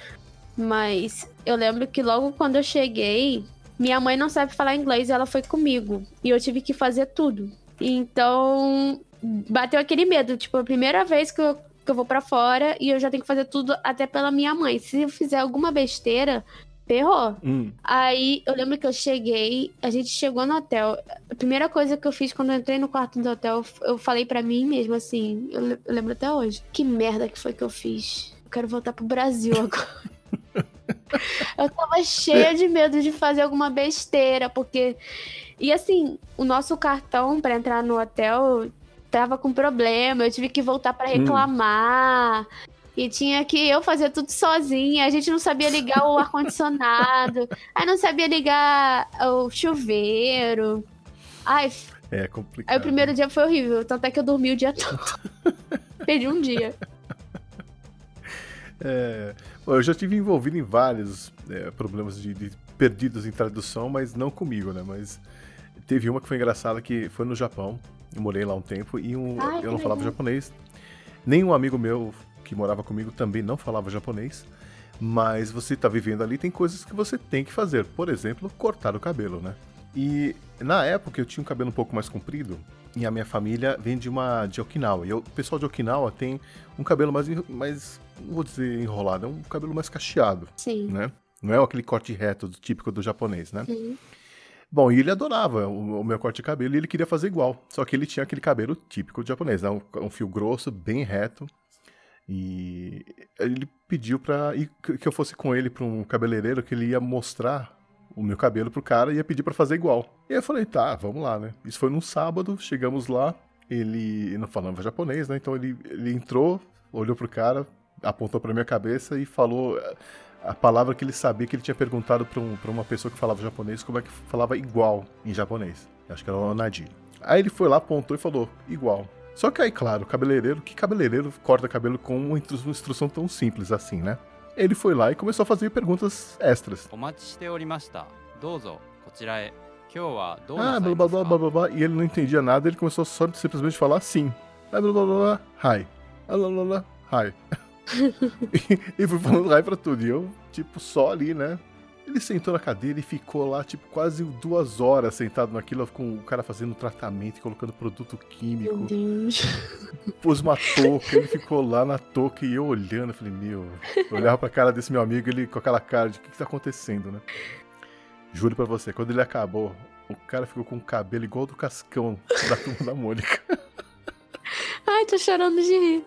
Mas eu lembro que logo quando eu cheguei, minha mãe não sabe falar inglês ela foi comigo. E eu tive que fazer tudo. Então, bateu aquele medo. Tipo, a primeira vez que eu, que eu vou pra fora e eu já tenho que fazer tudo até pela minha mãe. Se eu fizer alguma besteira, ferrou. Hum. Aí eu lembro que eu cheguei, a gente chegou no hotel. A primeira coisa que eu fiz quando eu entrei no quarto do hotel, eu falei pra mim mesmo assim, eu, eu lembro até hoje. Que merda que foi que eu fiz? Eu quero voltar pro Brasil agora. eu tava cheia de medo de fazer alguma besteira, porque. E assim, o nosso cartão pra entrar no hotel tava com problema, eu tive que voltar pra reclamar. E tinha que eu fazer tudo sozinha. A gente não sabia ligar o ar-condicionado. aí não sabia ligar o chuveiro. Ai, É complicado. aí o primeiro dia foi horrível. Tanto é que eu dormi o dia todo. Perdi um dia. É, eu já tive envolvido em vários é, problemas de, de perdidos em tradução, mas não comigo, né? Mas teve uma que foi engraçada que foi no Japão. Eu morei lá um tempo e um, Ai, eu não falava legal. japonês. Nenhum amigo meu que morava comigo também não falava japonês. Mas você tá vivendo ali, tem coisas que você tem que fazer. Por exemplo, cortar o cabelo, né? E na época eu tinha um cabelo um pouco mais comprido e a minha família vem de uma de Okinawa. E o pessoal de Okinawa tem um cabelo mais, mais não vou dizer enrolado, é um cabelo mais cacheado, Sim. né? Não é aquele corte reto do- típico do japonês, né? Uhum. Bom, e ele adorava o, o meu corte de cabelo e ele queria fazer igual. Só que ele tinha aquele cabelo típico do japonês, né? um, um fio grosso, bem reto. E ele pediu ir- que eu fosse com ele pra um cabeleireiro que ele ia mostrar o meu cabelo pro cara e ia pedir pra fazer igual. E eu falei, tá, vamos lá, né? Isso foi num sábado, chegamos lá, ele não falava japonês, né? Então ele, ele entrou, olhou pro cara, apontou pra minha cabeça e falou eh, a palavra que ele sabia que ele tinha perguntado pra, um, uma pessoa que falava japonês como é que falava igual em japonês. Acho que era o Nadir. Aí ele foi lá, apontou e falou igual. Só que aí, claro, cabeleireiro, que cabeleireiro corta cabelo com uma instrução tão simples assim, né? Ele foi lá e começou a fazer perguntas extras. Ah, blá blá blá blá blá blá, e ele não entendia nada, ele começou só simplesmente falar sim. Ah, blá blá blá, hi. Ah, blá blá blá, hi. e, e fui falando hi pra tudo, e eu, tipo, só ali, né? Ele sentou na cadeira e ficou lá, tipo, quase duas horas sentado naquilo, com o cara fazendo tratamento, e colocando produto Meu químico. Deus. Pôs uma touca, ele ficou lá na touca e eu olhando, eu falei, meu. Eu olhava pra cara desse meu amigo, ele com aquela cara de o que, que tá acontecendo, né? Juro pra você, quando ele acabou, o cara ficou com o cabelo igual ao do Cascão da turma da Mônica. Ai, tô chorando de rir.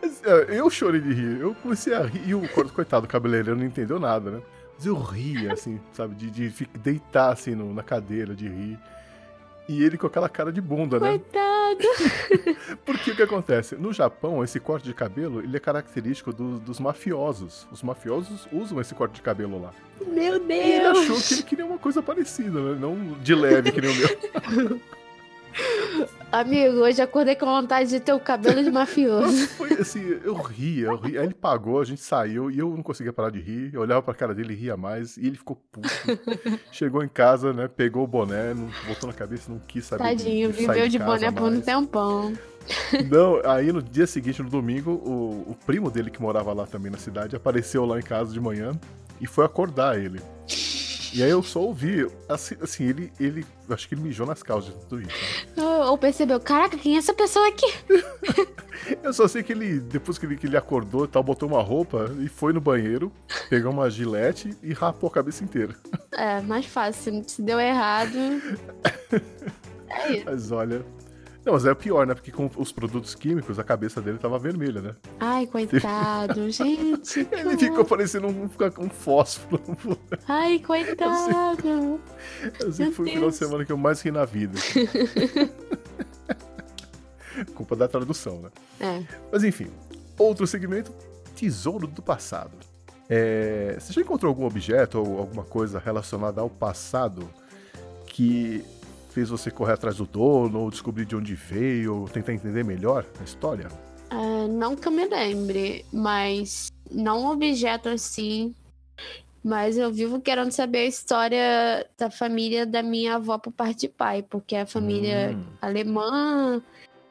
Mas, é, eu chorei de rir. Eu comecei a rir. E o co- coitado do cabeleireiro não entendeu nada, né? Mas eu ria, assim, sabe? De, de deitar, assim, no- na cadeira, de rir. E ele com aquela cara de bunda, né? Coitado. Porque o que acontece? No Japão, esse corte de cabelo, ele é característico do- dos mafiosos. Os mafiosos usam esse corte de cabelo lá. Meu E ele Deus. achou que ele queria uma coisa parecida, né? Não de leve, que nem o meu. Amigo, hoje acordei com vontade de ter o cabelo de mafioso. Foi assim, eu ria, eu ria. Aí ele pagou, a gente saiu e eu não conseguia parar de rir. Eu olhava pra cara dele e ria mais. E ele ficou puto. Chegou em casa, né? Pegou o boné, não, botou na cabeça, não quis saber. de- Tadinho, de sair viveu de casa boné por um tempão. Não, aí no dia seguinte, no domingo, o, o primo dele que morava lá também na cidade apareceu lá em casa de manhã e foi acordar ele. E aí eu só ouvi, assim, assim ele, ele, acho que ele mijou nas calças de tudo isso. Ou ou percebeu, caraca, quem é essa pessoa aqui? Eu só sei que ele, depois que ele, que ele acordou e tal, botou uma roupa e foi no banheiro, pegou uma gilete e rapou a cabeça inteira. É, mais fácil. Se deu errado. É isso. Mas olha. Não, mas é pior, né? Porque com os produtos químicos, a cabeça dele tava vermelha, né? Ai, coitado, gente. Ele ficou parecendo um, um fósforo. Ai, coitado. Meu foi o final de semana que eu mais ri na vida. Culpa da tradução, né? É. Mas enfim, outro segmento: Tesouro do Passado. É, você já encontrou algum objeto ou alguma coisa relacionada ao passado que fez você correr atrás do dono, ou descobrir de onde veio, ou tentar entender melhor a história? É, não que eu me lembre, mas não um objeto assim. Mas eu vivo querendo saber a história da família da minha avó por parte de pai, porque é a família Hum. alemã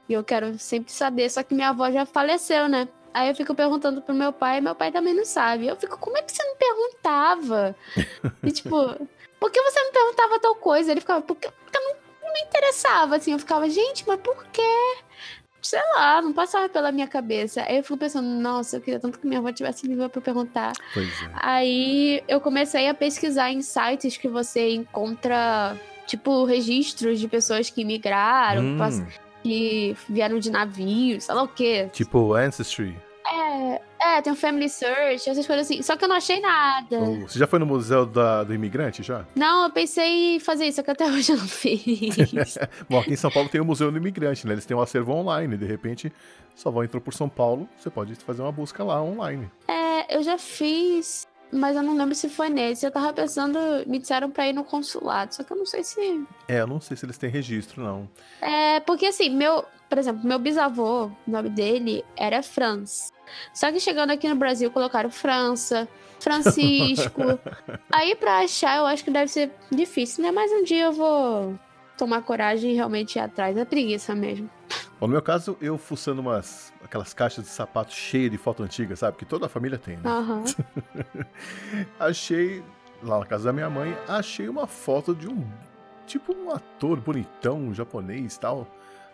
e eu quero sempre saber, só que minha avó já faleceu, né? Aí eu fico perguntando pro meu pai, e meu pai também não sabe. Eu fico, como é que você não perguntava? E tipo, por que você não perguntava tal coisa? Ele ficava, porque eu não, me interessava, assim. Eu ficava, gente, mas por quê? Sei lá, não passava pela minha cabeça. Aí eu fico pensando, nossa, eu queria tanto que minha avó tivesse viva pra perguntar. Pois é. Aí eu comecei a pesquisar em sites que você encontra, tipo, registros de pessoas que migraram, Hum, que vieram de navios, sei lá o quê. tipo Ancestry. É, é, tem o Family Search, essas coisas assim. Só que eu não achei nada. Ou- Você já foi no Museu da- do Imigrante já? Não, eu pensei em fazer isso, só que até hoje eu não fiz. Bom, aqui em São Paulo tem o Museu do Imigrante, né? Eles têm um acervo online. De repente, sua avó entrou por São Paulo, você pode fazer uma busca lá online. é, eu já fiz, mas eu não lembro se foi nesse. Eu tava pensando, me disseram pra ir no consulado, só que eu não sei se. É, eu não sei se eles têm registro, não. É, porque assim, meu, por exemplo, meu bisavô, o nome dele era Franz. Só que chegando aqui no Brasil colocaram França, Francisco. Aí pra achar eu acho que deve ser difícil, né? Mas um dia eu vou tomar coragem e realmente ir atrás. É preguiça mesmo. Bom, no meu caso, eu fuçando umas aquelas caixas de sapato cheias de foto antiga, sabe? Que toda a família tem, né? Aham. Achei, lá na casa da minha mãe, achei uma foto de um, tipo um ator bonitão, japonês e tal.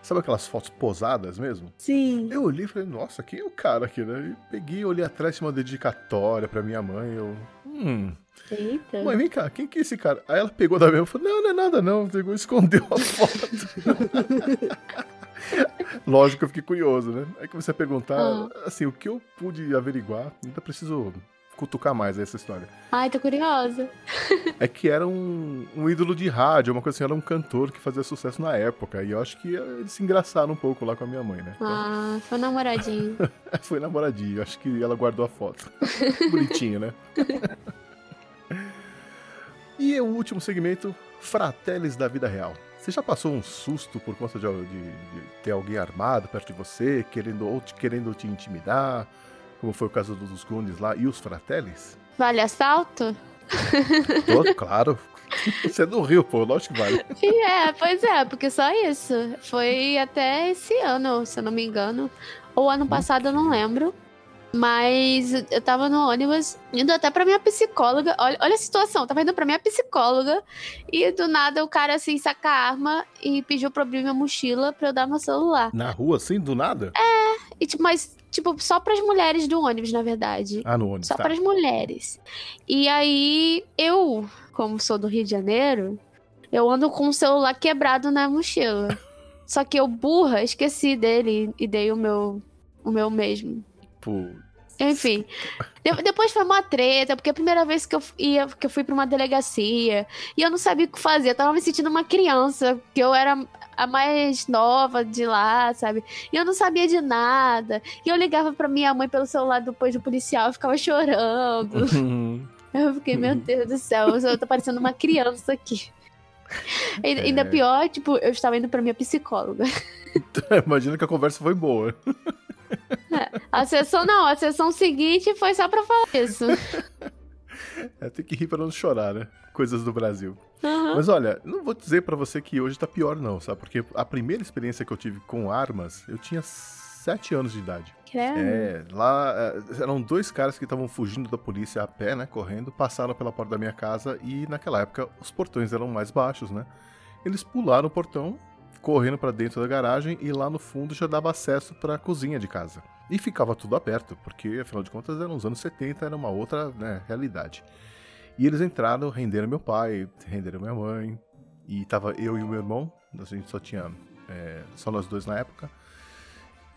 Sabe aquelas fotos posadas mesmo? Sim. Eu olhei e falei, nossa, quem é o cara aqui, né? E peguei, olhei atrás, tinha uma dedicatória pra minha mãe, eu... Hum, Eita. mãe, vem cá, quem que é esse cara? Aí ela pegou da minha e falou, não, não é nada não, pegou escondeu a foto. Lógico que eu fiquei curioso, né? Aí comecei a perguntar, Ah. assim, o que eu pude averiguar, ainda preciso cutucar mais essa história. Ai, tô curiosa. É que era um, um ídolo de rádio, uma coisa assim, era um cantor que fazia sucesso na época. E eu acho que eles se engraçaram um pouco lá com a minha mãe, né? Ah, foi namoradinho. Foi namoradinho, acho que ela guardou a foto. Bonitinho, né? e o último segmento, Fratellis da Vida Real. Você já passou um susto por conta de, de- de ter alguém armado perto de você, querendo ou te, querendo te intimidar, como foi o caso dos Goonies lá, e os Fratellis? Vale assalto? Claro. Você é do Rio, pô, lógico que vale. É, pois é, porque só isso. Foi até esse ano, se eu não me engano. Ou ano passado, eu não lembro. Mas eu tava no ônibus, indo até pra minha psicóloga. Olha, olha a situação, tava indo pra minha psicóloga. E do nada o cara assim saca a arma e pediu pra abrir minha mochila pra eu dar meu celular. Na rua, assim, do nada? E, tipo, mas, tipo, só pras mulheres do ônibus, na verdade. Ah, no ônibus, Só tá. para as mulheres. E aí, eu, como sou do Rio de Janeiro, eu ando com o celular quebrado na mochila. Só que eu, burra, esqueci dele e dei o meu o meu mesmo. Pô, Enfim, de- depois foi uma treta, porque a primeira vez que eu ia, que eu fui pra uma delegacia e eu não sabia o que fazer, eu tava me sentindo uma criança, que eu era a mais nova de lá, sabe? E eu não sabia de nada. E eu ligava pra minha mãe pelo celular depois do policial e ficava chorando. Eu fiquei, meu Deus do céu, eu tô parecendo uma criança aqui. E- Ainda É. pior, tipo, eu estava indo pra minha psicóloga. imagina que a conversa foi boa. A sessão não, a sessão seguinte foi só pra falar isso. É, tem que rir pra não chorar, né? Coisas do Brasil. Aham. Mas olha, não vou dizer pra você que hoje tá pior, não, sabe? Porque a primeira experiência que eu tive com armas, eu tinha 7 anos de idade. Credo. É, lá é, eram dois caras que estavam fugindo da polícia a pé, né? Correndo, passaram pela porta da minha casa e naquela época os portões eram mais baixos, né? Eles pularam o portão, correndo pra dentro da garagem e lá no fundo já dava acesso pra cozinha de casa. E ficava tudo aberto, porque afinal de contas eram os anos 70, era uma outra né, realidade. E eles entraram, renderam meu pai, renderam minha mãe, e tava eu e o meu irmão, a gente só tinha é, só nós dois na época.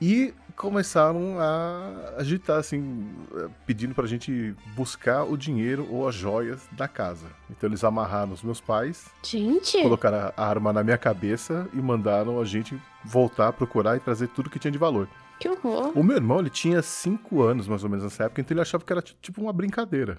E começaram a agitar, assim, eh, pedindo pra gente buscar o dinheiro ou as joias da casa. Então eles amarraram os meus pais, Gente, colocaram a arma na minha cabeça e mandaram a gente voltar procurar e trazer tudo que tinha de valor. Que horror. O meu irmão, ele tinha 5 anos mais ou menos nessa época, então ele achava que era ti- tipo uma brincadeira.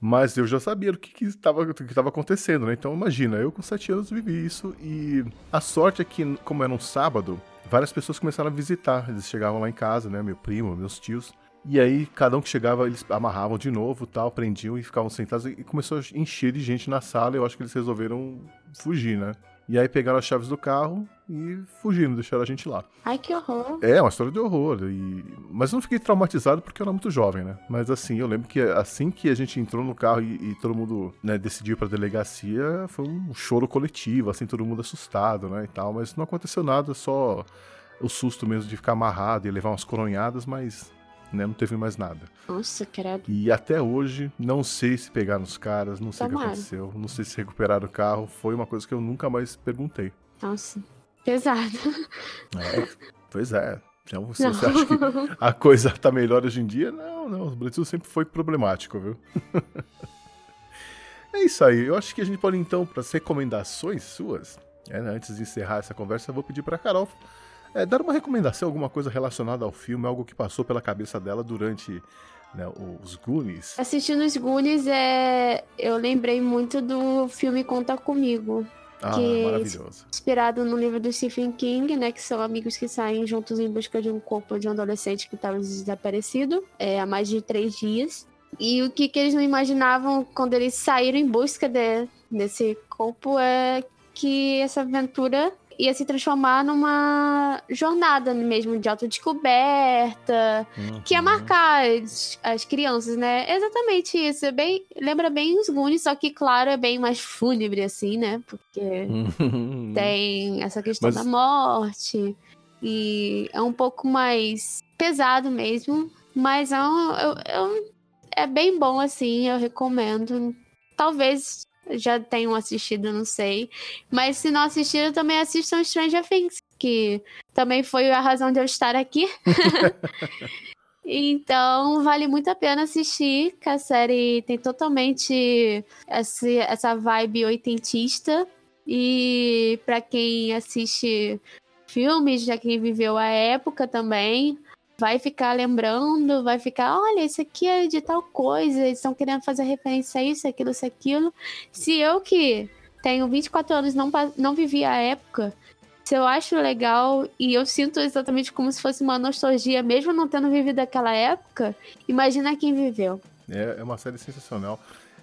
Mas eu já sabia o que estava que estava acontecendo, né? Então imagina, eu com 7 anos vivi isso e a sorte é que, como era um sábado, várias pessoas começaram a visitar. Eles chegavam lá em casa, né? Meu primo, meus tios. E aí, cada um que chegava, eles amarravam de novo, tal, prendiam e ficavam sentados. E começou a encher de gente na sala. E eu acho que eles resolveram fugir, né? E aí pegaram as chaves do carro e fugiram, deixaram a gente lá. Ai, que horror. É, uma história de horror. E... Mas eu não fiquei traumatizado porque eu era muito jovem, né? Mas assim, eu lembro que assim que a gente entrou no carro e, e todo mundo né, decidiu ir pra delegacia, foi um choro coletivo, assim, todo mundo assustado, né? E tal. Mas não aconteceu nada, só o susto mesmo de ficar amarrado e levar umas coronhadas, mas né, não teve mais nada. Nossa, credo. E até hoje, não sei se pegaram os caras, não sei o que aconteceu, não sei se recuperaram o carro. Foi uma coisa que eu nunca mais perguntei. Nossa. Pesado. É, pois é. Então, se Não. você acha que a coisa tá melhor hoje em dia, não, não. O Brasil sempre foi problemático, viu? é isso aí. Eu acho que a gente pode, então, para as recomendações suas, é, né, antes de encerrar essa conversa, eu vou pedir pra Carol é, dar uma recomendação, alguma coisa relacionada ao filme, algo que passou pela cabeça dela durante né, os Goonies. Assistindo os Goonies, é... eu lembrei muito do filme Conta Comigo. Ah, que- maravilhoso. Inspirado no livro do Stephen King, né? Que são amigos que saem juntos em busca de um corpo de um adolescente que estava desaparecido é, há mais de três dias. E o que, que eles não imaginavam quando eles saíram em busca de- desse corpo é que essa aventura ia se transformar numa jornada mesmo de autodescoberta, que ia Uhum. marcar as, as crianças, né? Exatamente isso. É bem, lembra bem os Goonies, só que, claro, é bem mais fúnebre, assim, né? Porque Uhum. tem essa questão Mas- da morte e é um pouco mais pesado mesmo, mas é, um- é bem bom assim, eu recomendo. Talvez já tenham assistido, não sei, mas se não assistiram também assistam Stranger Things, que também foi a razão de eu estar aqui. Então, vale muito a pena assistir, que a série tem totalmente esse- essa vibe oitentista. E para quem assiste filmes, já quem viveu a época também, vai ficar lembrando, vai ficar, olha, isso aqui é de tal coisa, eles estão querendo fazer referência a isso, aquilo, isso, aquilo. Se eu que tenho 24 anos não, não vivi a época, se eu acho legal e eu sinto exatamente como se fosse uma nostalgia, mesmo não tendo vivido aquela época, imagina quem viveu. É, é uma série sensacional.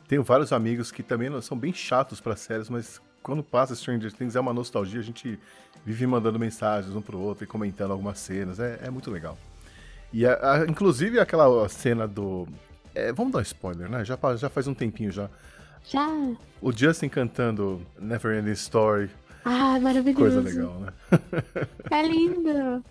Tenho vários amigos que também são bem chatos para séries, mas quando passa Stranger Things é uma nostalgia. A gente vive mandando mensagens um pro outro e comentando algumas cenas. É, é muito legal. E a- a- inclusive aquela cena do. é, vamos dar um spoiler, né? Já, já faz um tempinho já. Já. O Justin cantando Never Ending Story. Ah, maravilhoso. Coisa legal, né? É lindo.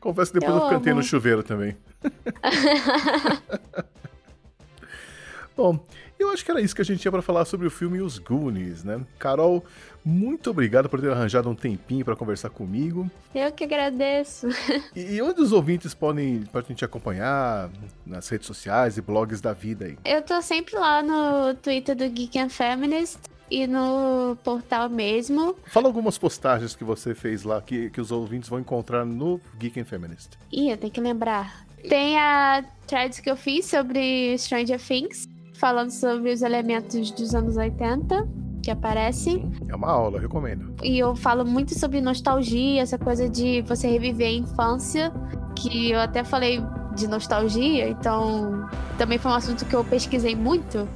Confesso que depois eu, Eu cantei amo. no chuveiro também. Bom, eu acho que era isso que a gente tinha para falar sobre o filme Os Goonies, né? Carol, muito obrigado por ter arranjado um tempinho para conversar comigo. Eu que agradeço. E onde os ouvintes podem, podem te acompanhar nas redes sociais e blogs da vida aí? Eu tô sempre lá no Twitter do Geek and Feminist e no portal mesmo. Fala algumas postagens que você fez lá que, que os ouvintes vão encontrar no Geek and Feminist. Ih, eu tenho que lembrar. Tem a thread que eu fiz sobre Stranger Things, falando sobre os elementos dos anos 80 que aparece. É uma aula, eu recomendo. E eu falo muito sobre nostalgia, essa coisa de você reviver a infância, que eu até falei de nostalgia, então também foi um assunto que eu pesquisei muito.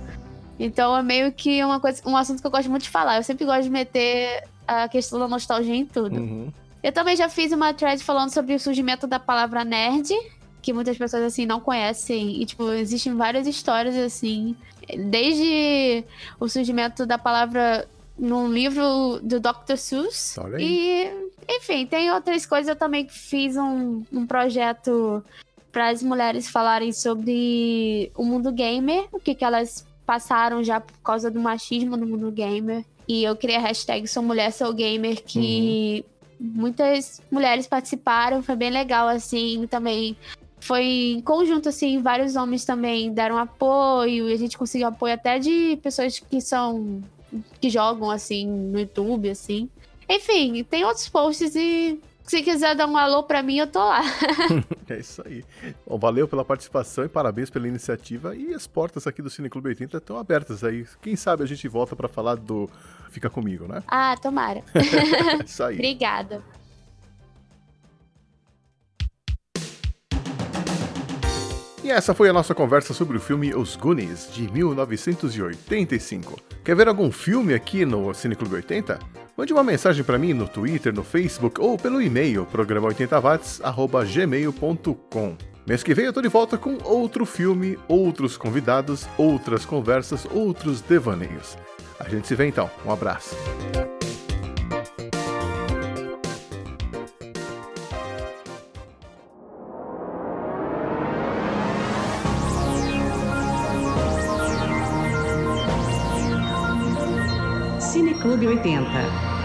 Então é meio que uma coisa, um assunto que eu gosto muito de falar. Eu sempre gosto de meter a questão da nostalgia em tudo. Uhum. Eu também já fiz uma thread falando sobre o surgimento da palavra nerd, que muitas pessoas assim não conhecem. E tipo, existem várias histórias assim, desde o surgimento da palavra num livro do Dr. Seuss. E, enfim, tem outras coisas. Eu também fiz um, um projeto para as mulheres falarem sobre o mundo gamer, o que, que elas passaram já por causa do machismo no mundo gamer. E eu criei a hashtag Sou Mulher, Sou Gamer, que muitas mulheres participaram, foi bem legal, assim, também. Foi em conjunto, assim, vários homens também deram apoio, e a gente conseguiu apoio até de pessoas que são. que jogam, assim, no YouTube, assim. Enfim, tem outros posts e se quiser dar um alô pra mim, eu tô lá. É isso aí. Bom, valeu pela participação e parabéns pela iniciativa. E as portas aqui do Cine Clube 80 estão abertas aí. Quem sabe a gente volta para falar do Fica Comigo, né? ah, tomara. É isso aí. Obrigada. E essa foi a nossa conversa sobre o filme Os Goonies, de 1985. Quer ver algum filme aqui no Cine Clube 80? Mande uma mensagem para mim no Twitter, no Facebook ou pelo e-mail programa80watts@gmail.com. Mês que vem eu tô de volta com outro filme, outros convidados, outras conversas, outros devaneios. A gente se vê então. Um abraço. Clube 80.